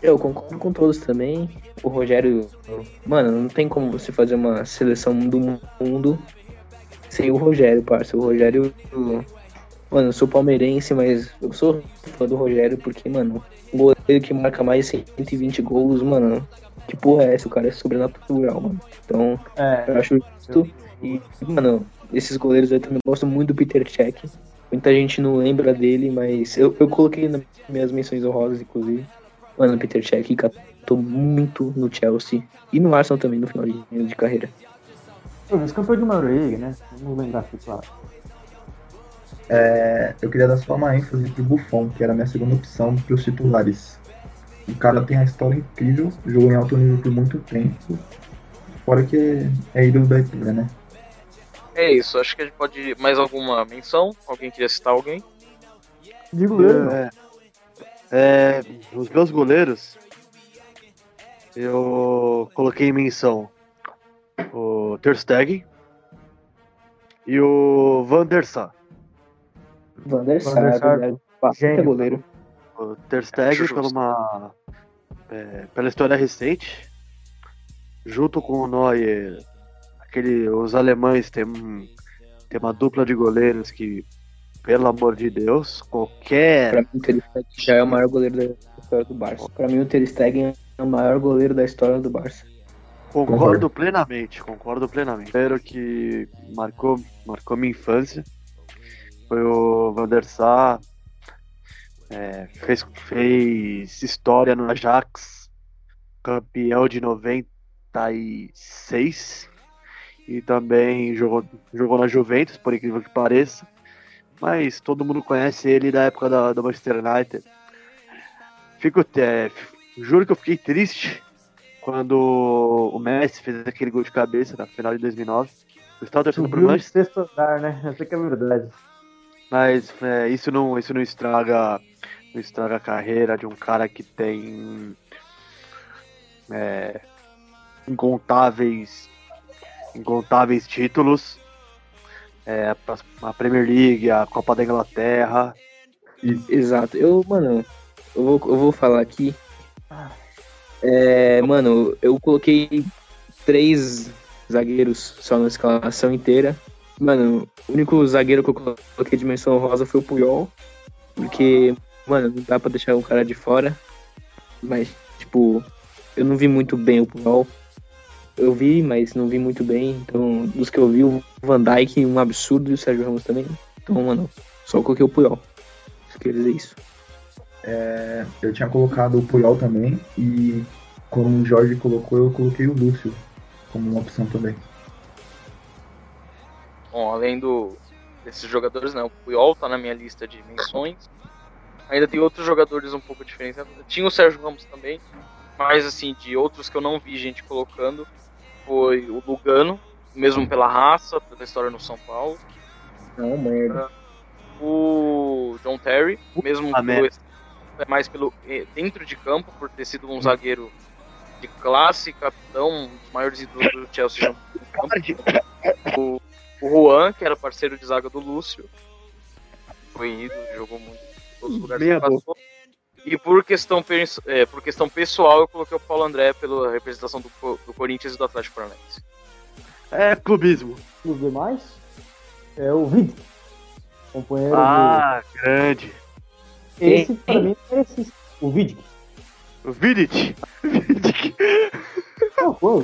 Eu concordo com todos também. O Rogério. Mano, não tem como você fazer uma seleção do mundo sem o Rogério, parça. O Rogério. Mano, eu sou palmeirense, mas eu sou fã do Rogério porque, mano, goleiro que marca mais de 120 gols, mano. Que porra é essa? O cara é sobrenatural, mano. Então, É, eu acho justo. E, mano, esses goleiros eu também gosto muito do Peter Cech. Muita gente não lembra dele, mas eu, eu coloquei nas minhas menções honrosas, inclusive. Mano, Peter Cech catou muito no Chelsea e no Arsenal também no final de, de carreira. pô, mas campeão de uma League, né? Vamos lembrar aqui, claro. É, eu queria dar só uma ênfase pro Buffon, que era a minha segunda opção para os titulares. O cara tem uma história incrível, jogou em alto nível por muito tempo. Fora que é ídolo da Itália, né? É isso, acho que a gente pode. Mais alguma menção? Alguém queria citar alguém? De goleiro. É, é, os meus goleiros, eu coloquei em menção o Ter Stegen e o Van der Sar. Van der Van der Sar, Sar, é, gênio. goleiro. O Ter Stegen Acho pela, uma, é, pela história recente, junto com o Neuer, aquele, os alemães têm, um- têm uma dupla de goleiros que, pelo amor de Deus, qualquer Pra mim, o Ter Stegen já é o maior goleiro da história do Barça. Pra mim, o Ter Stegen é o maior goleiro da história do Barça. Concordo, Concordo. plenamente, concordo plenamente. Primeiro que marcou, marcou minha infância foi o Van der Sar. É, fez, fez história no Ajax, campeão de 96. E também jogou, jogou na Juventus, por incrível que pareça. Mas todo mundo conhece ele da época da, do Manchester United. Fico, é, juro que eu fiquei triste quando o Messi fez aquele gol de cabeça na final de 2009. Eu estava torcendo pro Subiu Manchester, sexto andar, né? Essa que é verdade. Mas é, isso, não, isso não estraga não estraga a carreira de um cara que tem é, incontáveis incontáveis títulos. É, a Premier League, a Copa da Inglaterra. Exato. Eu, mano, eu vou, eu vou falar aqui. É, mano, eu coloquei três zagueiros só na escalação inteira. Mano, o único zagueiro que eu coloquei de menção rosa foi o Puyol. Porque, mano, não dá pra deixar um cara de fora. Mas, tipo, eu não vi muito bem o Puyol. Eu vi, mas não vi muito bem. Então, dos que eu vi, o Van Dijk, um absurdo, e o Sérgio Ramos também. Então, mano, só coloquei o Puyol. Só queria dizer isso. É, eu tinha colocado o Puyol também e como o Jorge colocou, eu coloquei o Lúcio como uma opção também. Bom, além do, desses jogadores, né? O Puyol tá na minha lista de menções. Ainda tem outros jogadores um pouco diferenciados. Tinha o Sérgio Ramos também, mas assim, de outros que eu não vi gente colocando, foi o Lugano, mesmo pela raça, pela história no São Paulo. Não, merda. O John Terry, mesmo Ah, pelo, é mais pelo eh, dentro de campo, por ter sido um zagueiro de classe, capitão, um dos maiores ídolos do Chelsea. O, o Juan, que era parceiro de zaga do Lúcio, foi ídolo, jogou muito em todos os lugares que passou. E por questão, eh, por questão pessoal, eu coloquei o Paulo André pela representação do, do Corinthians e do Atlético Paranaense. É clubismo. Os demais é o Vidic, companheiro Ah, grande. do... Esse, pra mim, é esse, o Vidic. O Vidic. [laughs] Vidic. Pô,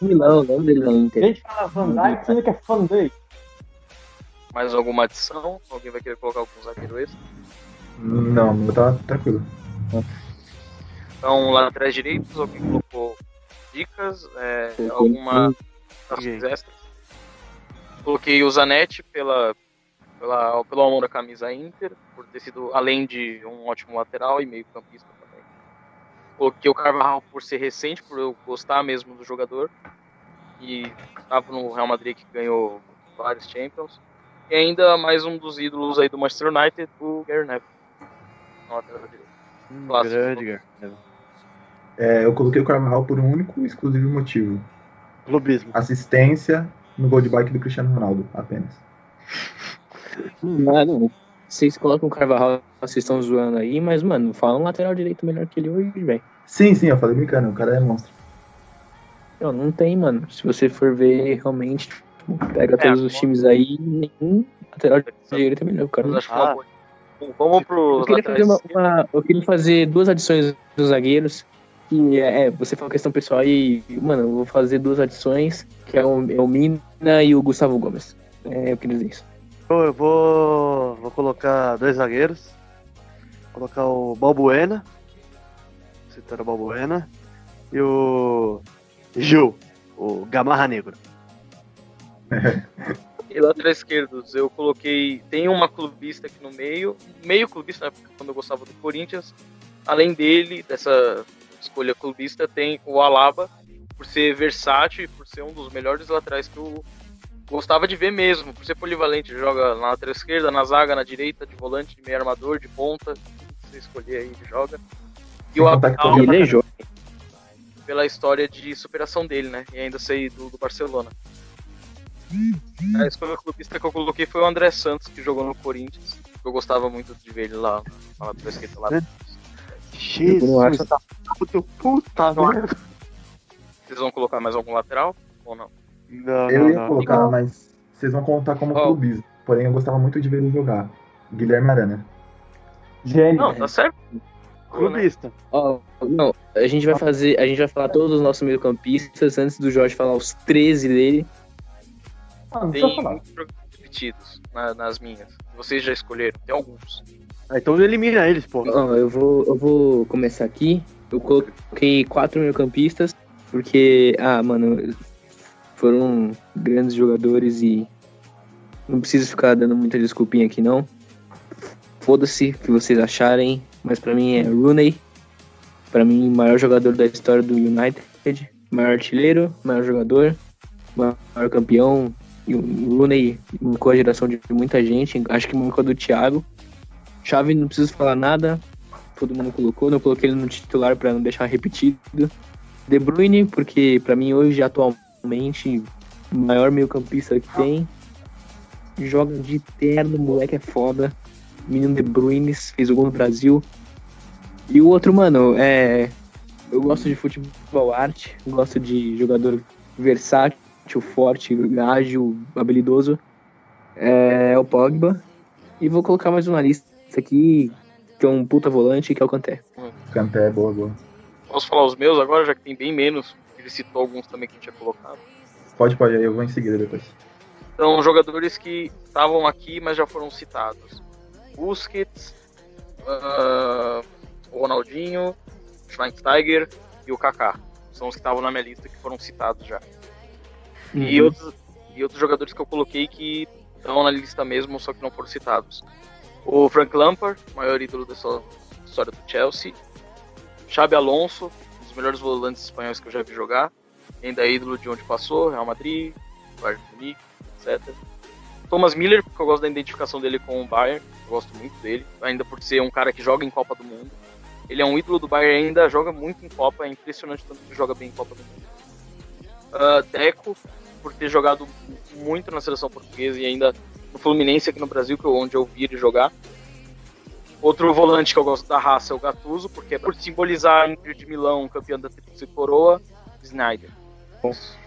Milão, não dele na a Inter. gente fala Van Dijk, sendo que é fã dele. Mais alguma adição? Alguém vai querer colocar algum zagueiro extra? Não, meu tá tranquilo. Então, laterais direitos, alguém colocou dicas? É, alguma extras? Coloquei o Zanetti pela, pela, pelo amor à camisa Inter, por ter sido, além de um ótimo lateral e meio campista. Coloquei o Carvajal por ser recente, por eu gostar mesmo do jogador. E estava no Real Madrid que ganhou vários Champions. E ainda mais um dos ídolos aí do Manchester United, o Gary Neville. Hum, Clássico. grande, cara. É, eu coloquei o Carvajal por um único e exclusivo motivo. Clubismo. Assistência no gol de bike do Cristiano Ronaldo, apenas. Mano, vocês colocam o Carvajal, vocês estão zoando aí, mas, mano, fala um lateral direito melhor que ele hoje, velho. Sim, sim, eu falei brincando, o cara é monstro. Não, não tem, mano. Se você for ver realmente, tipo, pega É, todos os times aí, nenhum lateral direito é melhor. O cara não acho que é Ah. Vamos pro Eu queria, fazer uma, uma- eu queria fazer duas adições dos zagueiros. Que é, é, você falou questão pessoal e, mano, eu vou fazer duas adições, que é o, é o Mina e o Gustavo Gomes. É, eu queria dizer isso. Eu eu vou, vou colocar dois zagueiros. Vou colocar o Balbuena. Citando o Balbuena. E o Gil, o Gamarra Negro. [laughs] E laterais esquerdos, eu coloquei. Tem uma clubista aqui no meio, meio clubista, né? Quando eu gostava do Corinthians. Além dele, dessa escolha clubista, tem o Alaba, por ser versátil e por ser um dos melhores laterais que eu gostava de ver mesmo, por ser polivalente. Joga na lateral esquerda, na zaga, na direita, de volante, de meio armador, de ponta. Você escolher aí, ele joga. E o Sem E ele jovem. pela história de superação dele, né? E ainda sei do, do Barcelona. A escolha clubista que eu coloquei foi o André Santos, que jogou no Corinthians. Eu gostava muito de ver ele lá, na lateral esquerda lá. Jesus, tá puta, puta merda. Vocês vão colocar mais algum lateral ou não? Não, Eu não, ia não. colocar, mas vocês vão contar como clubismo. Porém, eu gostava muito de ver ele jogar. Guilherme Arana. Gênio. Não, tá certo. Clubista. Ó, não, a gente vai fazer, a gente vai falar todos os nossos meio-campistas antes do Jorge falar os 13 dele. Ah, não Tem falar. muitos jogadores repetidos na- nas minhas. Vocês já escolheram, tem alguns. Ah, então elimina eles, pô. Ó, eu vou, eu vou começar aqui. Eu coloquei quatro meio-campistas porque, ah, mano, foram grandes jogadores e não preciso ficar dando muita desculpinha aqui não. Foda-se o que vocês acharem, mas pra mim é Rooney. Pra mim, maior jogador da história do United, maior artilheiro, maior jogador, maior campeão, E o Rooney marcou a geração de muita gente, acho que marcou a do Thiago. Chave não preciso falar nada, todo mundo colocou, não coloquei ele no titular para não deixar repetido. De Bruyne, porque para mim hoje, atualmente, o maior meio campista que tem. Joga de terno, moleque é foda. Menino De Bruyne, fez o gol no Brasil. E o outro, mano, é. Eu gosto de futebol arte, gosto de jogador versátil, forte, ágil, habilidoso. É o Pogba. E vou colocar mais uma lista aqui, que é um puta volante, que é o Kanté. Kanté é boa, boa. Posso falar os meus agora, já que tem bem menos. Ele citou alguns também que a gente tinha colocado. Pode, pode, aí eu vou em seguida depois. Então, jogadores que estavam aqui, mas já foram citados. Busquets, uh, Ronaldinho, Schweinsteiger e o Kaká. São os que estavam na minha lista que foram citados já. Uhum. E, outros, e outros jogadores que eu coloquei que estão na lista mesmo, só que não foram citados. O Frank Lampard, maior ídolo dessa história do Chelsea. Xabi Alonso, dos melhores volantes espanhóis que eu já vi jogar. Ainda é ídolo de onde passou, Real Madrid, Bayern Munique, etc. Thomas Miller, porque eu gosto da identificação dele com o Bayern, eu gosto muito dele, ainda por ser um cara que joga em Copa do Mundo. Ele é um ídolo do Bayern ainda, joga muito em Copa, é impressionante tanto que joga bem em Copa do Mundo. Uh, Deco, por ter jogado muito na seleção portuguesa e ainda no Fluminense aqui no Brasil, que é onde eu vi ele jogar. Outro volante que eu gosto da raça é o Gattuso, porque é por simbolizar a Inter de Milão, campeão da Tríplice Coroa, Snyder.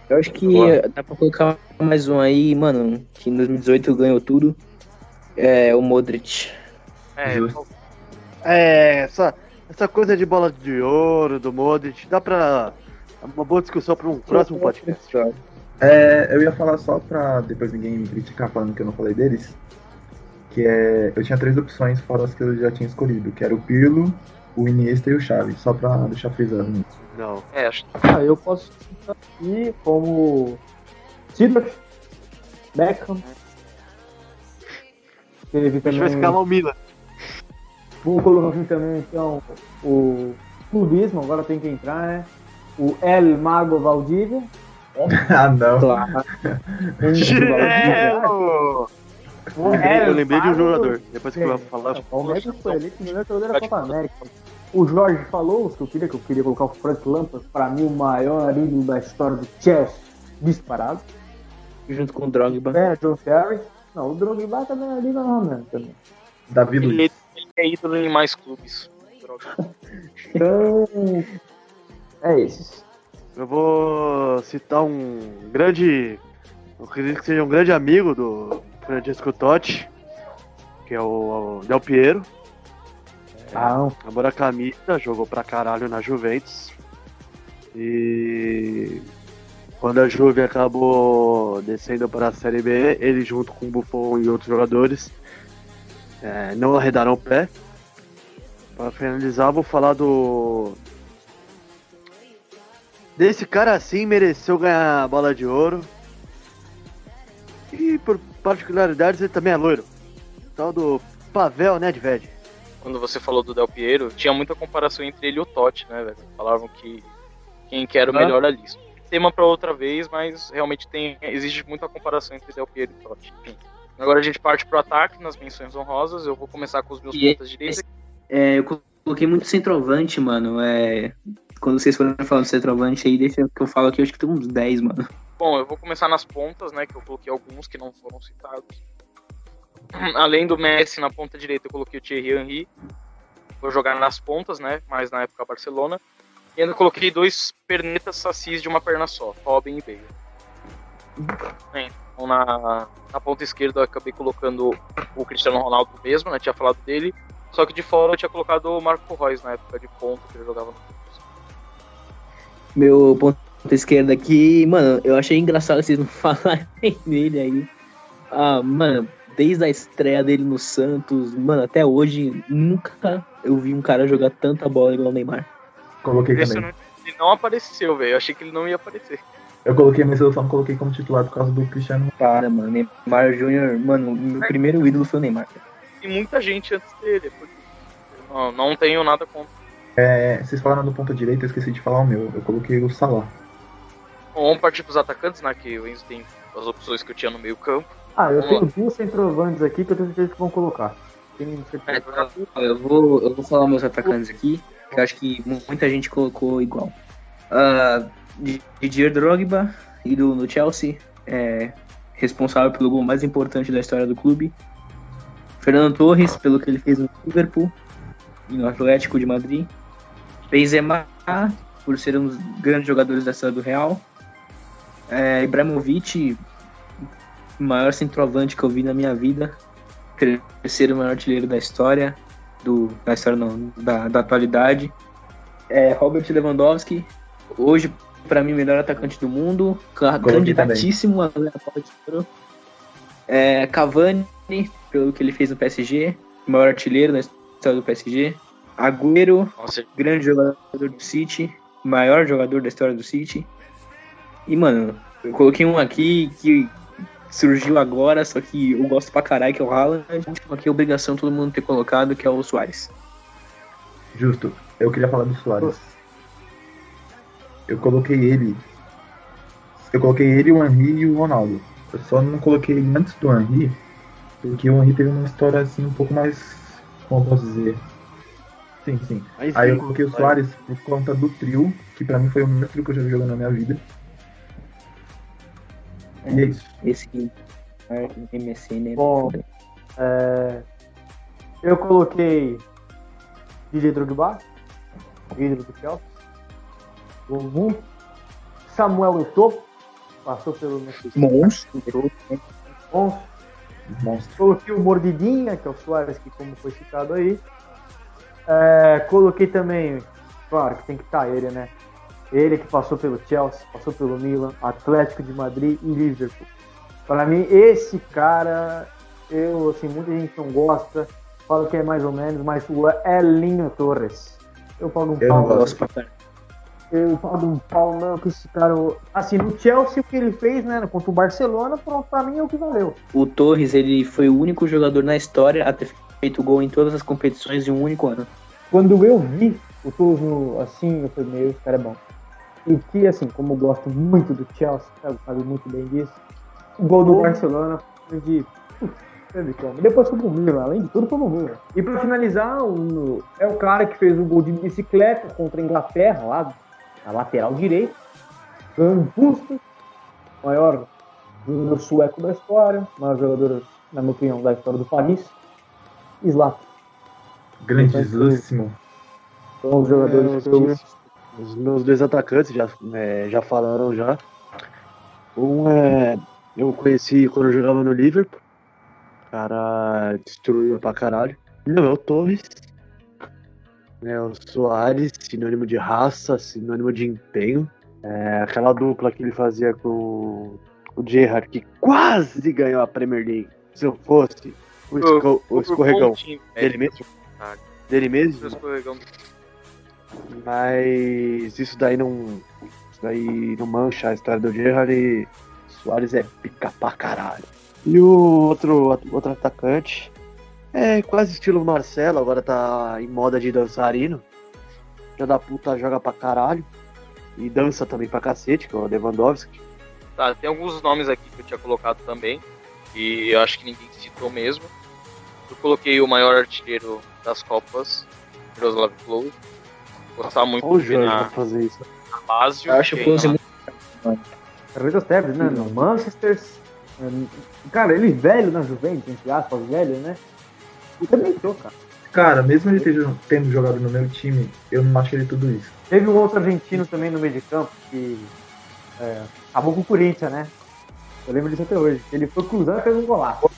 Eu acho que dá pra colocar mais um aí, mano, que em 2018 ganhou tudo. É o Modric. É, Justo. É, essa, essa coisa de bola de ouro, do Modric, dá pra. Uma boa discussão para um próximo podcast. É, eu ia falar só pra depois ninguém me criticar falando que eu não falei deles. Que é. Eu tinha três opções fora as que eu já tinha escolhido, que era o Pirlo, o Iniesta e o Xavi, só pra deixar frisado. Não. é, acho Ah, eu posso citar aqui como Sidor, Beckham. Teve A gente vai também. escalar o Milan. Vou colocar aqui também então o clubismo, agora tem que entrar, né? O El Mago Valdívia. [laughs] ah, não. Claro. [laughs] O El Eu lembrei de um jogador. Depois que eu vou falar, O Palmeiras foi eleito o melhor jogador da Copa América. O Jorge falou que eu queria, que eu queria colocar o Frank Lampard, pra mim o maior ídolo da história do Chelsea, disparado. Junto com o Drogba. É, John Ferry. Não, o Drogba também é liga não, né? Também. Davi Luiz. ele é ídolo em mais clubes. Droga. Então, é esses. eu vou citar um grande. Eu acredito que seja um grande amigo do Francesco Totti, que é o Del Piero. Ah, não. Agora a camisa jogou pra caralho na Juventus. E quando a Juve acabou descendo para a Série B, ele junto com o Buffon e outros jogadores é, não arredaram o pé. Para finalizar, vou falar do. Desse cara assim mereceu ganhar a bola de ouro. E por particularidades ele também é loiro. Tal do Pavel Nedved. Quando você falou do Del Piero, tinha muita comparação entre ele e o Totti, né, velho? Falavam que quem que era o Ah. melhor ali. Tema pra outra vez, mas realmente tem existe muita comparação entre Del Piero e Totti. Enfim. Agora a gente parte pro ataque nas menções honrosas. Eu vou começar com os meus E pontas direitas. É, eu coloquei muito centroavante, mano. É, quando vocês forem falando de centroavante aí, deixa que eu falo aqui, eu acho que tem uns 10, mano. Bom, eu vou começar nas pontas, né? Que eu coloquei alguns que não foram citados. [clears throat] Além do Messi na ponta direita, eu coloquei o Thierry Henry. Vou jogar nas pontas, né? Mas na época Barcelona. E ainda coloquei dois pernetas sacis de uma perna só, Robin e Bale. Então na, na ponta esquerda eu acabei colocando o Cristiano Ronaldo mesmo, né? Tinha falado dele. Só que de fora eu tinha colocado o Marco Reus na época de ponta que ele jogava no Meu ponta esquerda aqui, mano, eu achei engraçado vocês não [laughs] falarem dele aí. Ah, mano, desde a estreia dele no Santos, mano, até hoje, nunca eu vi um cara jogar tanta bola igual o Neymar. Coloquei também. Impressionante. Ele não apareceu, velho. Eu achei que ele não ia aparecer. Eu coloquei, mas eu só não coloquei como titular por causa do Cristiano. Para, mano, Neymar Júnior, mano, meu primeiro ídolo foi o Neymar. Tem muita gente antes dele. porque- Não, não tenho nada contra. É, vocês falaram do ponta direita, eu esqueci de falar o meu. Eu coloquei o Salah. Bom, vamos partir pros atacantes, né? Que o Enzo tem as opções que eu tinha no meio campo. Ah, eu Vamos tenho duas centroavantes aqui que eu tenho certeza que vão colocar. Tem É, eu, vou, eu vou falar meus atacantes aqui, que eu acho que muita gente colocou igual. Ah, Didier Drogba, ídolo no Chelsea, é, responsável pelo gol mais importante da história do clube. Fernando Torres, pelo que ele fez no Liverpool e no Atlético de Madrid. Benzema, por ser um dos grandes jogadores da história do Real. É, Ibrahimovic, o maior centroavante que eu vi na minha vida. Terceiro maior artilheiro da história, do, da história não, da, da atualidade. É, Robert Lewandowski, hoje para mim melhor atacante do mundo, candidatíssimo a ouro. É, Cavani, pelo que ele fez no PSG, maior artilheiro da história do PSG. Agüero, Nossa, grande jogador do City, maior jogador da história do City. E, mano, eu coloquei um aqui que surgiu agora, só que eu gosto pra caralho, que é o Haaland. Aqui é obrigação todo mundo ter colocado, que é o Soares. Justo. Eu queria falar do Soares. Eu coloquei ele. Eu coloquei ele, o Henry e o Ronaldo. Eu só não coloquei ele antes do Henry, porque o Henry teve uma história assim um pouco mais. Como eu posso dizer? Sim, sim. Mas, Aí eu sim, coloquei o. Soares por conta do trio, que pra mim foi o melhor trio que eu já vi jogando na minha vida. É isso. Esse é, MSN é Bom. foda. É, eu coloquei Didier Drogba, ídolo do Chelsea. Bumbum. Samuel Eto'o, passou pelo Monstro. United. Monstro. Coloquei o Mordidinha, que é o Soares, que como foi citado aí. É, coloquei também, claro que tem que estar ele, né? Ele que passou pelo Chelsea, passou pelo Milan, Atlético de Madrid e Liverpool. Para mim, esse cara, eu, assim, muita gente não gosta, fala que é mais ou menos, mas o Elinho Torres. Eu pago um Eu pau, gosto. Pra eu pago um pau não que esse cara, assim, no Chelsea o que ele fez, né, contra o Barcelona, pronto, pra mim é o que valeu. O Torres, ele foi o único jogador na história a ter feito gol em todas as competições em um único ano. quando eu vi o Torres assim, eu falei, meu, esse cara é bom. E que, assim, como eu gosto muito do Chelsea, sabe, muito bem disso, o gol do Barcelona foi de. Depois foi pro Milan, além de tudo foi pro Milan. E pra finalizar, o, é o cara que fez o gol de bicicleta contra a Inglaterra, lá na lateral direita. Ganhou um busto, maior jogador sueco da história, maior jogador, na minha opinião, da história do Paris. Zlatan. Grandíssimo. São os jogadores É, que eu Os meus dois atacantes já, é, já falaram já. Um é. Eu conheci quando eu jogava no Liverpool. O cara destruiu pra caralho. Não, é o Torres. É o Soares, sinônimo de raça, sinônimo de empenho. É, aquela dupla que ele fazia com o Gerrard, que quase ganhou a Premier League. Se eu fosse o, esco- o escorregão dele mesmo. Dele mesmo. O escorregão. Mas isso daí não. Isso daí não mancha a história do Gerrard e Soares é pica pra caralho. E o outro, outro atacante é quase estilo Marcelo, agora tá em moda de dançarino. Já da puta joga pra caralho. E dança também pra cacete, que é o Lewandowski. Tá, tem alguns nomes aqui que eu tinha colocado também, e eu acho que ninguém citou mesmo. Eu coloquei o maior artilheiro das Copas, Miroslav Klose. Gostava muito Olha o de Jorge na, fazer isso. base. Eu acho o Close muito. Carretas Tevez, né? No Manchester. é, Cara, ele velho na Juventus, entre aspas, velho, né? E também tô, cara. Cara, mesmo ele tendo, tendo jogado no meu time, eu não acho ele tudo isso. Teve um outro argentino também no meio de campo que é, acabou com o Corinthians, né? Eu lembro disso até hoje. Ele foi cruzando e fez um golaço.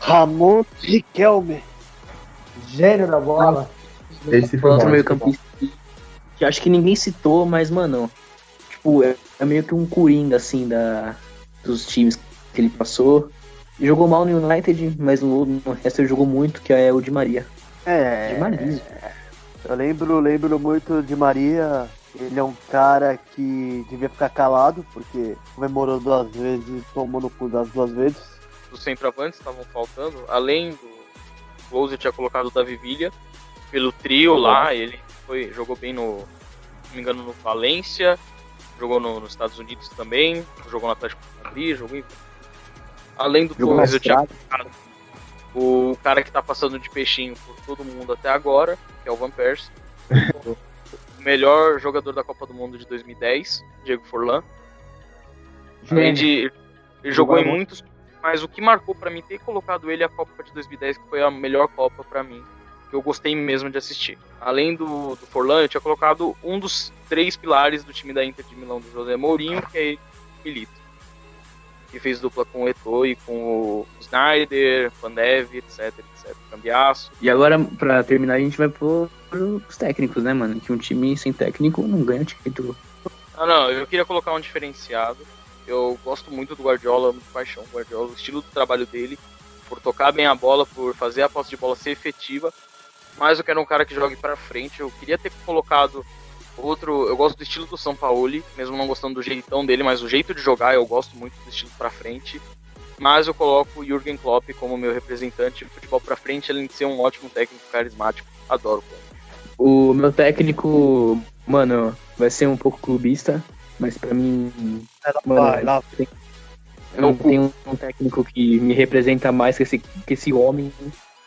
Ramon Riquelme. Gênio da bola. Esse foi Outro bom. meio campista que acho que ninguém citou, mas, mano, tipo, é, é meio que um coringa, assim, da, dos times que ele passou. Jogou mal no United, mas no, no resto ele jogou muito, que é o Di Maria. É. Di Maria. Eu lembro, lembro muito de Maria. Ele é um cara que devia ficar calado, porque comemorou duas vezes e tomou no cu das duas vezes. Dos centroavantes estavam faltando, além do Klose, eu tinha colocado o Davi Villa, pelo trio lá, ele foi, jogou bem no, se não me engano, no Valência, jogou no- nos Estados Unidos também, jogou no Atlético de Madrid, jogou em... Além do Torres, eu tinha o cara que tá passando de peixinho por todo mundo até agora, que é o Van Persie. [laughs] o melhor jogador da Copa do Mundo de 2010, Diego Forlan. Além de. Ele jogou em muitos, mas o que marcou pra mim ter colocado ele a Copa de 2010, que foi a melhor Copa pra mim, que eu gostei mesmo de assistir. Além do, do Forlan, eu tinha colocado um dos três pilares do time da Inter de Milão, do José Mourinho, que é Milito. Que fez dupla com o Eto'o e com o Snyder, Pandev, etc, etc. Cambiaço. E agora, pra terminar, a gente vai pôr os técnicos, né, mano? Que um time sem técnico não ganha título. Ah, não, eu queria colocar um diferenciado. Eu gosto muito do Guardiola, amo de paixão. O Guardiola, o estilo do trabalho dele, por tocar bem a bola, por fazer a posse de bola ser efetiva. Mas eu quero um cara que jogue pra frente. Eu queria ter colocado outro. Eu gosto do estilo do São Paulo, mesmo não gostando do jeitão dele, mas o jeito de jogar eu gosto muito do estilo pra frente. Mas eu coloco o Jürgen Klopp como meu representante. Futebol pra frente, além de ser um ótimo técnico carismático. Adoro o Klopp. O meu técnico, mano, vai ser um pouco clubista, mas pra mim, mano, Vai, lá. eu não tenho um técnico que me representa mais que esse, que esse homem,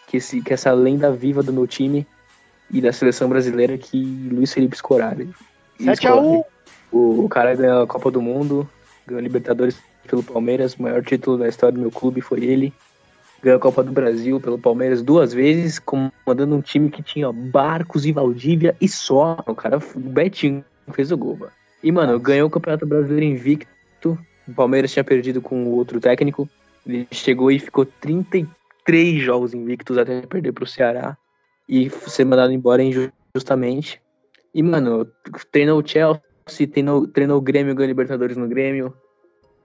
que, esse, que essa lenda viva do meu time e da seleção brasileira, que Luiz Felipe Scolari. 7 a Scolari, 1. O, o cara ganhou a Copa do Mundo, ganhou a Libertadores pelo Palmeiras, o maior título da história do meu clube foi ele. Ganhou a Copa do Brasil pelo Palmeiras duas vezes, comandando um time que tinha Barcos e Valdívia e só. O cara, o Betinho, fez o gol, mano. E, mano, ganhou o Campeonato Brasileiro invicto. O Palmeiras tinha perdido com o outro técnico. Ele chegou e ficou 33 jogos invictos até perder pro Ceará. E ser mandado embora injustamente. E, mano, treinou o Chelsea, treinou, treinou o Grêmio, ganhou Libertadores no Grêmio.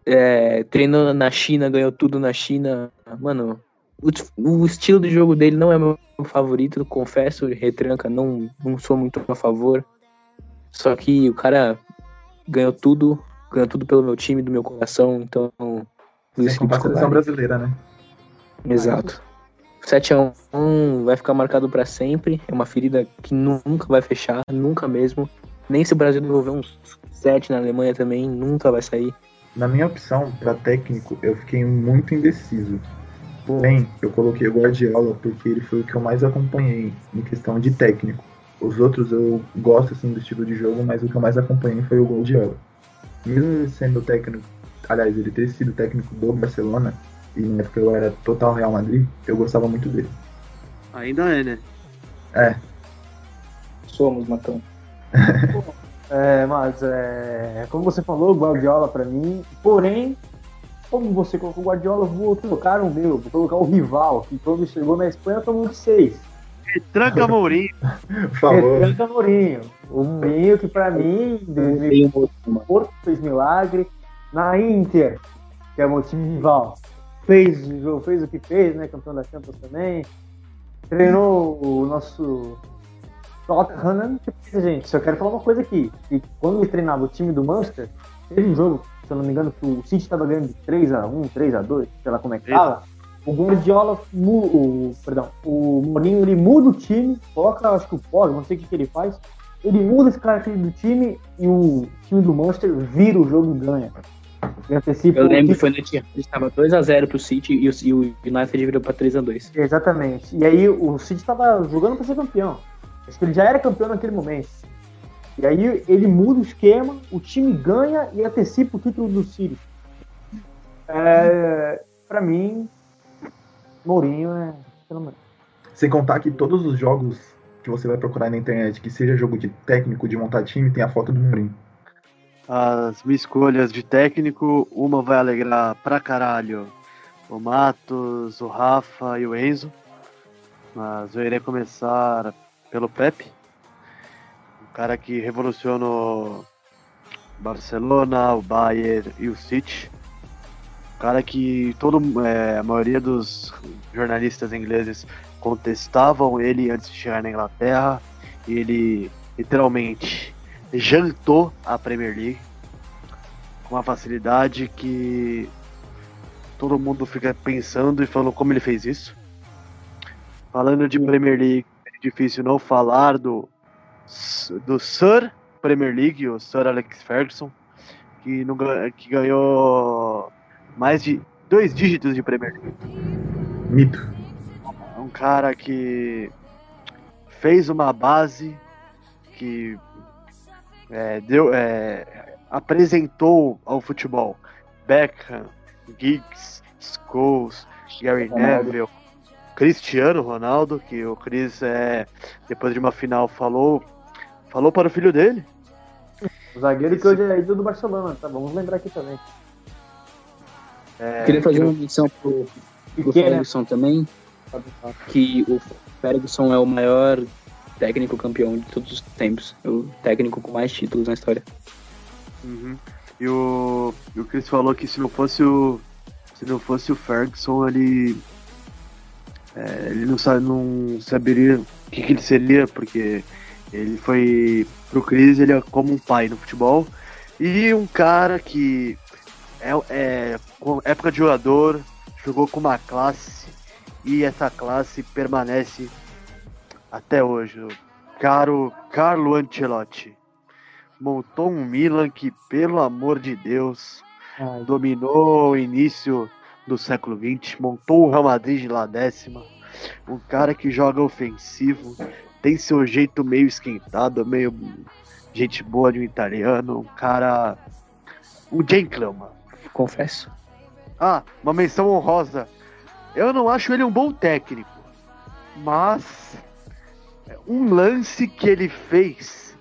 É, treinou na China, ganhou tudo na China. Mano, o, o estilo de jogo dele não é meu favorito, confesso, retranca, não, não sou muito a favor. Só que o cara ganhou tudo, ganhou tudo pelo meu time, do meu coração, então. Luiz a Felipe seleção Scolari. brasileira, né? Exato. 7x1 vai ficar marcado pra sempre. É uma ferida que nunca vai fechar, nunca mesmo. Nem se o Brasil devolver uns 7 na Alemanha também, nunca vai sair. Na minha opção para técnico, eu fiquei muito indeciso. Porém, eu coloquei o Guardiola porque ele foi o que eu mais acompanhei em questão de técnico. Os outros eu gosto assim do estilo de jogo, mas o que eu mais acompanhei foi o Guardiola. Mesmo ele sendo técnico, aliás, ele ter sido técnico do Barcelona, e na época eu era total Real Madrid, eu gostava muito dele. Ainda é, né? Somos, Matão. [laughs] É, mas é, como você falou, Guardiola pra mim. Porém, como você colocou o Guardiola, eu vou colocar o meu, vou colocar o rival, que quando chegou na Espanha tomou de seis. Tranca Mourinho. Retranca Mourinho. O Mourinho que pra mim, em 2000, o Porto fez milagre. Na Inter, que é o meu time rival, fez, fez o que fez, né? Campeão da Champions também. Treinou o nosso Tottenham. Tipo, Gente, só quero falar uma coisa aqui. Que quando ele treinava o time do Manchester, teve um jogo, se eu não me engano, que o City tava ganhando de 3x1, 3x2, sei lá como é que tava. O Guardiola, o, perdão, o Mourinho, ele muda o time, coloca, acho que o Pogba, não sei o que, que ele faz. Ele muda esse cara do time e o time do Manchester vira o jogo e ganha. E antecipa Eu lembro que foi no dia. Estava 2x0 pro City e o, e o United virou pra 3x2. Exatamente. E aí o City estava jogando para ser campeão. Acho que ele já era campeão naquele momento. E aí ele muda o esquema, o time ganha e antecipa o título do City. É, para mim, Mourinho é fenomenal. Sem contar que todos os jogos que você vai procurar na internet, que seja jogo de técnico, de montar time, tem a foto do Mourinho. As minhas escolhas de técnico, uma vai alegrar pra caralho o Matos, o Rafa e o Enzo. Mas eu irei começar pelo Pepe. O cara que revolucionou Barcelona, o Bayern e o City. O cara que todo, é, a maioria dos jornalistas ingleses contestavam ele antes de chegar na Inglaterra. E ele literalmente jantou a Premier League com uma facilidade que todo mundo fica pensando e falando como ele fez isso. Falando de Premier League, é difícil não falar do, do Sir Premier League, o Sir Alex Ferguson, que, não, que ganhou mais de dois dígitos de Premier League. Mito. É um cara que fez uma base que é, deu, é, apresentou ao futebol Beckham, Giggs, Scholes, Gary Ronaldo. Neville, Cristiano Ronaldo, que o Chris é, depois de uma final falou falou para o filho dele. O zagueiro que hoje é ídolo do Barcelona, tá? Vamos lembrar aqui também. É, Queria fazer uma menção pro, pro né? Ferguson também, que o Ferguson é o maior técnico campeão de todos os tempos. É o técnico com mais títulos na história. Uhum. E o, o Chris falou que se não fosse o se não fosse o Ferguson ele é, ele não sabe não saberia o que, que ele seria porque ele foi pro Chris ele é como um pai no futebol e um cara que é, é época de jogador jogou com uma classe e essa classe permanece até hoje. O caro Carlo Ancelotti montou um Milan que, pelo amor de Deus, Ai, dominou o início do século XX, montou o Real Madrid lá décima. Um cara que joga ofensivo, tem seu jeito meio esquentado, meio gente boa de um italiano, um cara. Um gentleman. Confesso. Ah, uma menção honrosa. Eu não acho ele um bom técnico, mas um lance que ele fez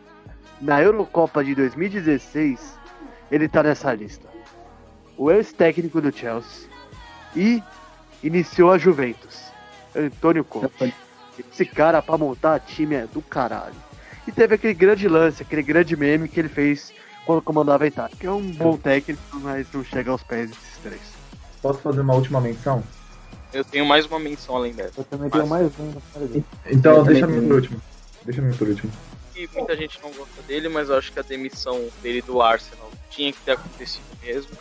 na Eurocopa de 2016, ele tá nessa lista. O ex-técnico do Chelsea e iniciou a Juventus, Antônio Conte. Esse cara pra montar time é do caralho. E teve aquele grande lance, aquele grande meme que ele fez quando comandava a Itália, que é um bom técnico, mas não chega aos pés desses três. Posso fazer uma última menção? Eu tenho mais uma menção além dessa. eu também tenho mais um. dele. Então, Eu deixa a também minha por último. Deixa minha por último. que muita gente não gosta dele, mas eu acho que a demissão dele do Arsenal tinha que ter acontecido mesmo.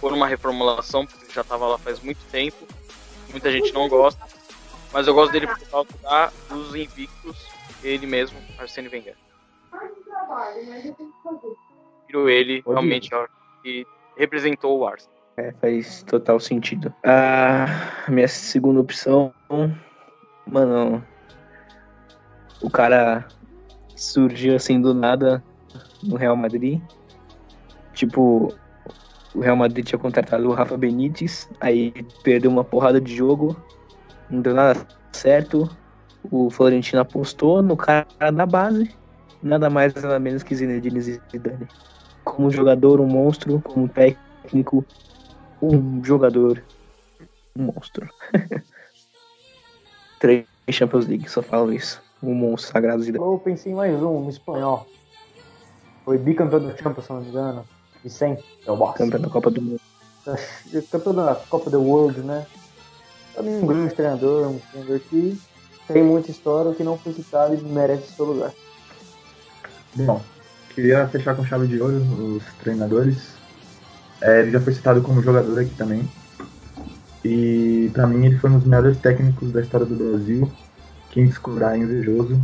Por uma reformulação, porque ele já estava lá faz muito tempo. Muita gente não gosta. Mas eu gosto dele por causa da- dos invictos, ele mesmo, Arsene Wenger. Virou ele, realmente, que representou o Arsenal. É, faz total sentido. A minha segunda opção, mano, o cara surgiu assim do nada no Real Madrid. Tipo, o Real Madrid tinha contratado o Rafa Benítez, aí perdeu uma porrada de jogo, não deu nada certo. O Florentino apostou no cara da base, nada mais nada menos que Zinedine Zidane. Como jogador, um monstro, como técnico, um jogador, um monstro. [laughs] Três Champions League, só falo isso. Um monstro sagrado Zidane. Eu pensei em mais um, no espanhol. Foi bicampeão da Champions, se não me engano. Vicente, é o boss. Campeão da Copa do Mundo. campeão da Copa do World, né? Também um grande treinador, um treinador que tem muita história, que não foi citado e merece seu lugar. Bom, queria fechar com chave de ouro os treinadores. É, ele já foi citado como jogador aqui também. E pra mim ele foi um dos melhores técnicos da história do Brasil. Quem discordar é invejoso.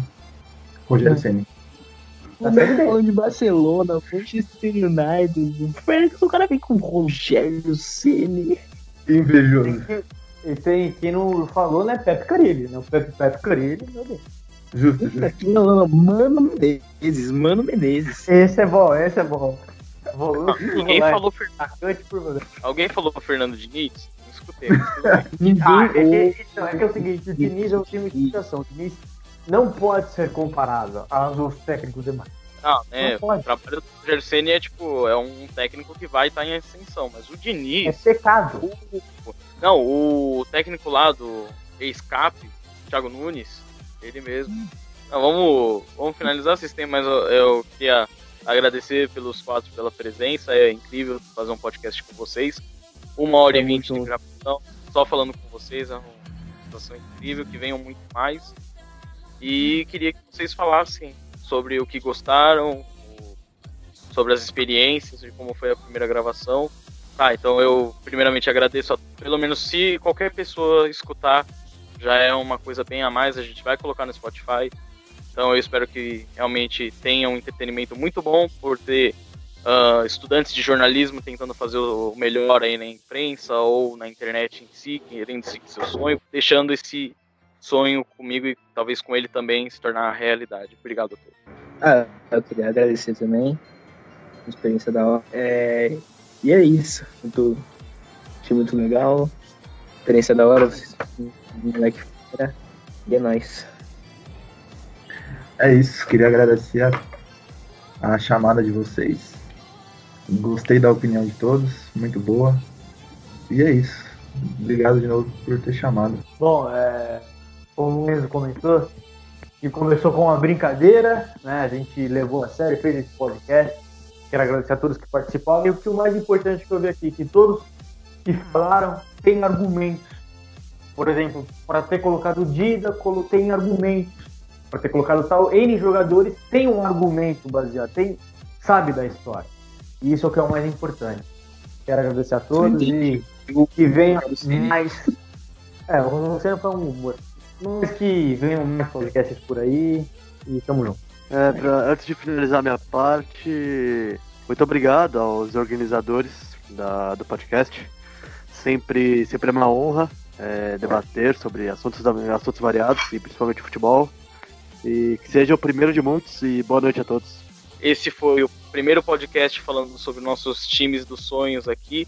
Rogério Ceni. Tá sempre. Falando de Barcelona, Manchester United, o cara vem com Rogério Ceni. Invejoso. E tem quem não falou, né? Pepe Carilli, né? O Pepe, Pepe Carilli, meu Deus. Justo, justo. Não, não, não, Mano Menezes, Mano Menezes. Esse é bom, esse é bom. Volante volante, falou Fernando. atacante por volante. Alguém falou Fernando Diniz? Não escutei. bem. [laughs] Ninguém Ah, é, que, então, é que é o seguinte, o Diniz é um time de explicação. O Diniz não pode ser comparado aos outros técnicos demais. Não, né? Não. O trabalho do é tipo, é um técnico que vai estar em ascensão, mas o É Diniz. pecado. o- não, o técnico lá do Escape, Thiago Nunes, ele mesmo. Não, vamos, vamos finalizar, vocês têm mais. Eu queria agradecer pelos quatro pela presença, é incrível fazer um podcast com vocês. Uma hora e Tamo vinte de gravação, só falando com vocês, é uma situação incrível, que venham muito mais. E queria que vocês falassem sobre o que gostaram, sobre as experiências, de como foi a primeira gravação. Tá, então eu primeiramente agradeço, a, pelo menos se qualquer pessoa escutar, já é uma coisa bem a mais, a gente vai colocar no Spotify. Então eu espero que realmente tenha um entretenimento muito bom por ter uh, estudantes de jornalismo tentando fazer o melhor aí na imprensa ou na internet em si, querendo seguir seu sonho, deixando esse sonho comigo e talvez com ele também se tornar realidade. Obrigado a todos. Ah, eu queria agradecer também. Experiência da hora. É, e é isso. Muito, achei muito legal. Experiência da hora. Moleque. E é nóis. É isso. Queria agradecer a, a chamada de vocês. Gostei da opinião de todos. Muito boa. E é isso. Obrigado de novo por ter chamado. Bom, é, como o Enzo comentou, que começou com uma brincadeira, né? A gente levou a sério, fez esse podcast. Quero agradecer a todos que participaram. E o que o mais importante que eu vi aqui, que todos que falaram têm argumentos. Por exemplo, para ter colocado Dida, tem argumentos. Para ter colocado tal N jogadores, tem um argumento baseado, tem, sabe da história. E isso é o que é o mais importante. Quero agradecer a todos e que venha mais. É, você não foi um humor. Mas que venham mais podcasts por aí e tamo junto. É, pra, antes de finalizar minha parte, muito obrigado aos organizadores da, do podcast. Sempre, sempre é uma honra é, debater sobre assuntos, assuntos variados e principalmente futebol. E que seja o primeiro de muitos e boa noite a todos. Esse foi o primeiro podcast falando sobre nossos times dos sonhos aqui.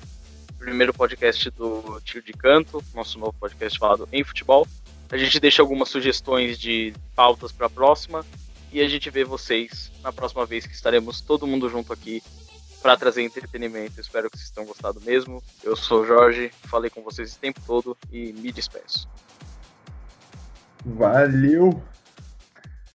Primeiro podcast do Tio de Canto, nosso novo podcast falado em futebol. A gente deixa algumas sugestões de pautas para a próxima e a gente vê vocês na próxima vez que estaremos todo mundo junto aqui para trazer entretenimento. Espero que vocês tenham gostado mesmo. Eu sou o Jorge, falei com vocês o tempo todo e me despeço. Valeu!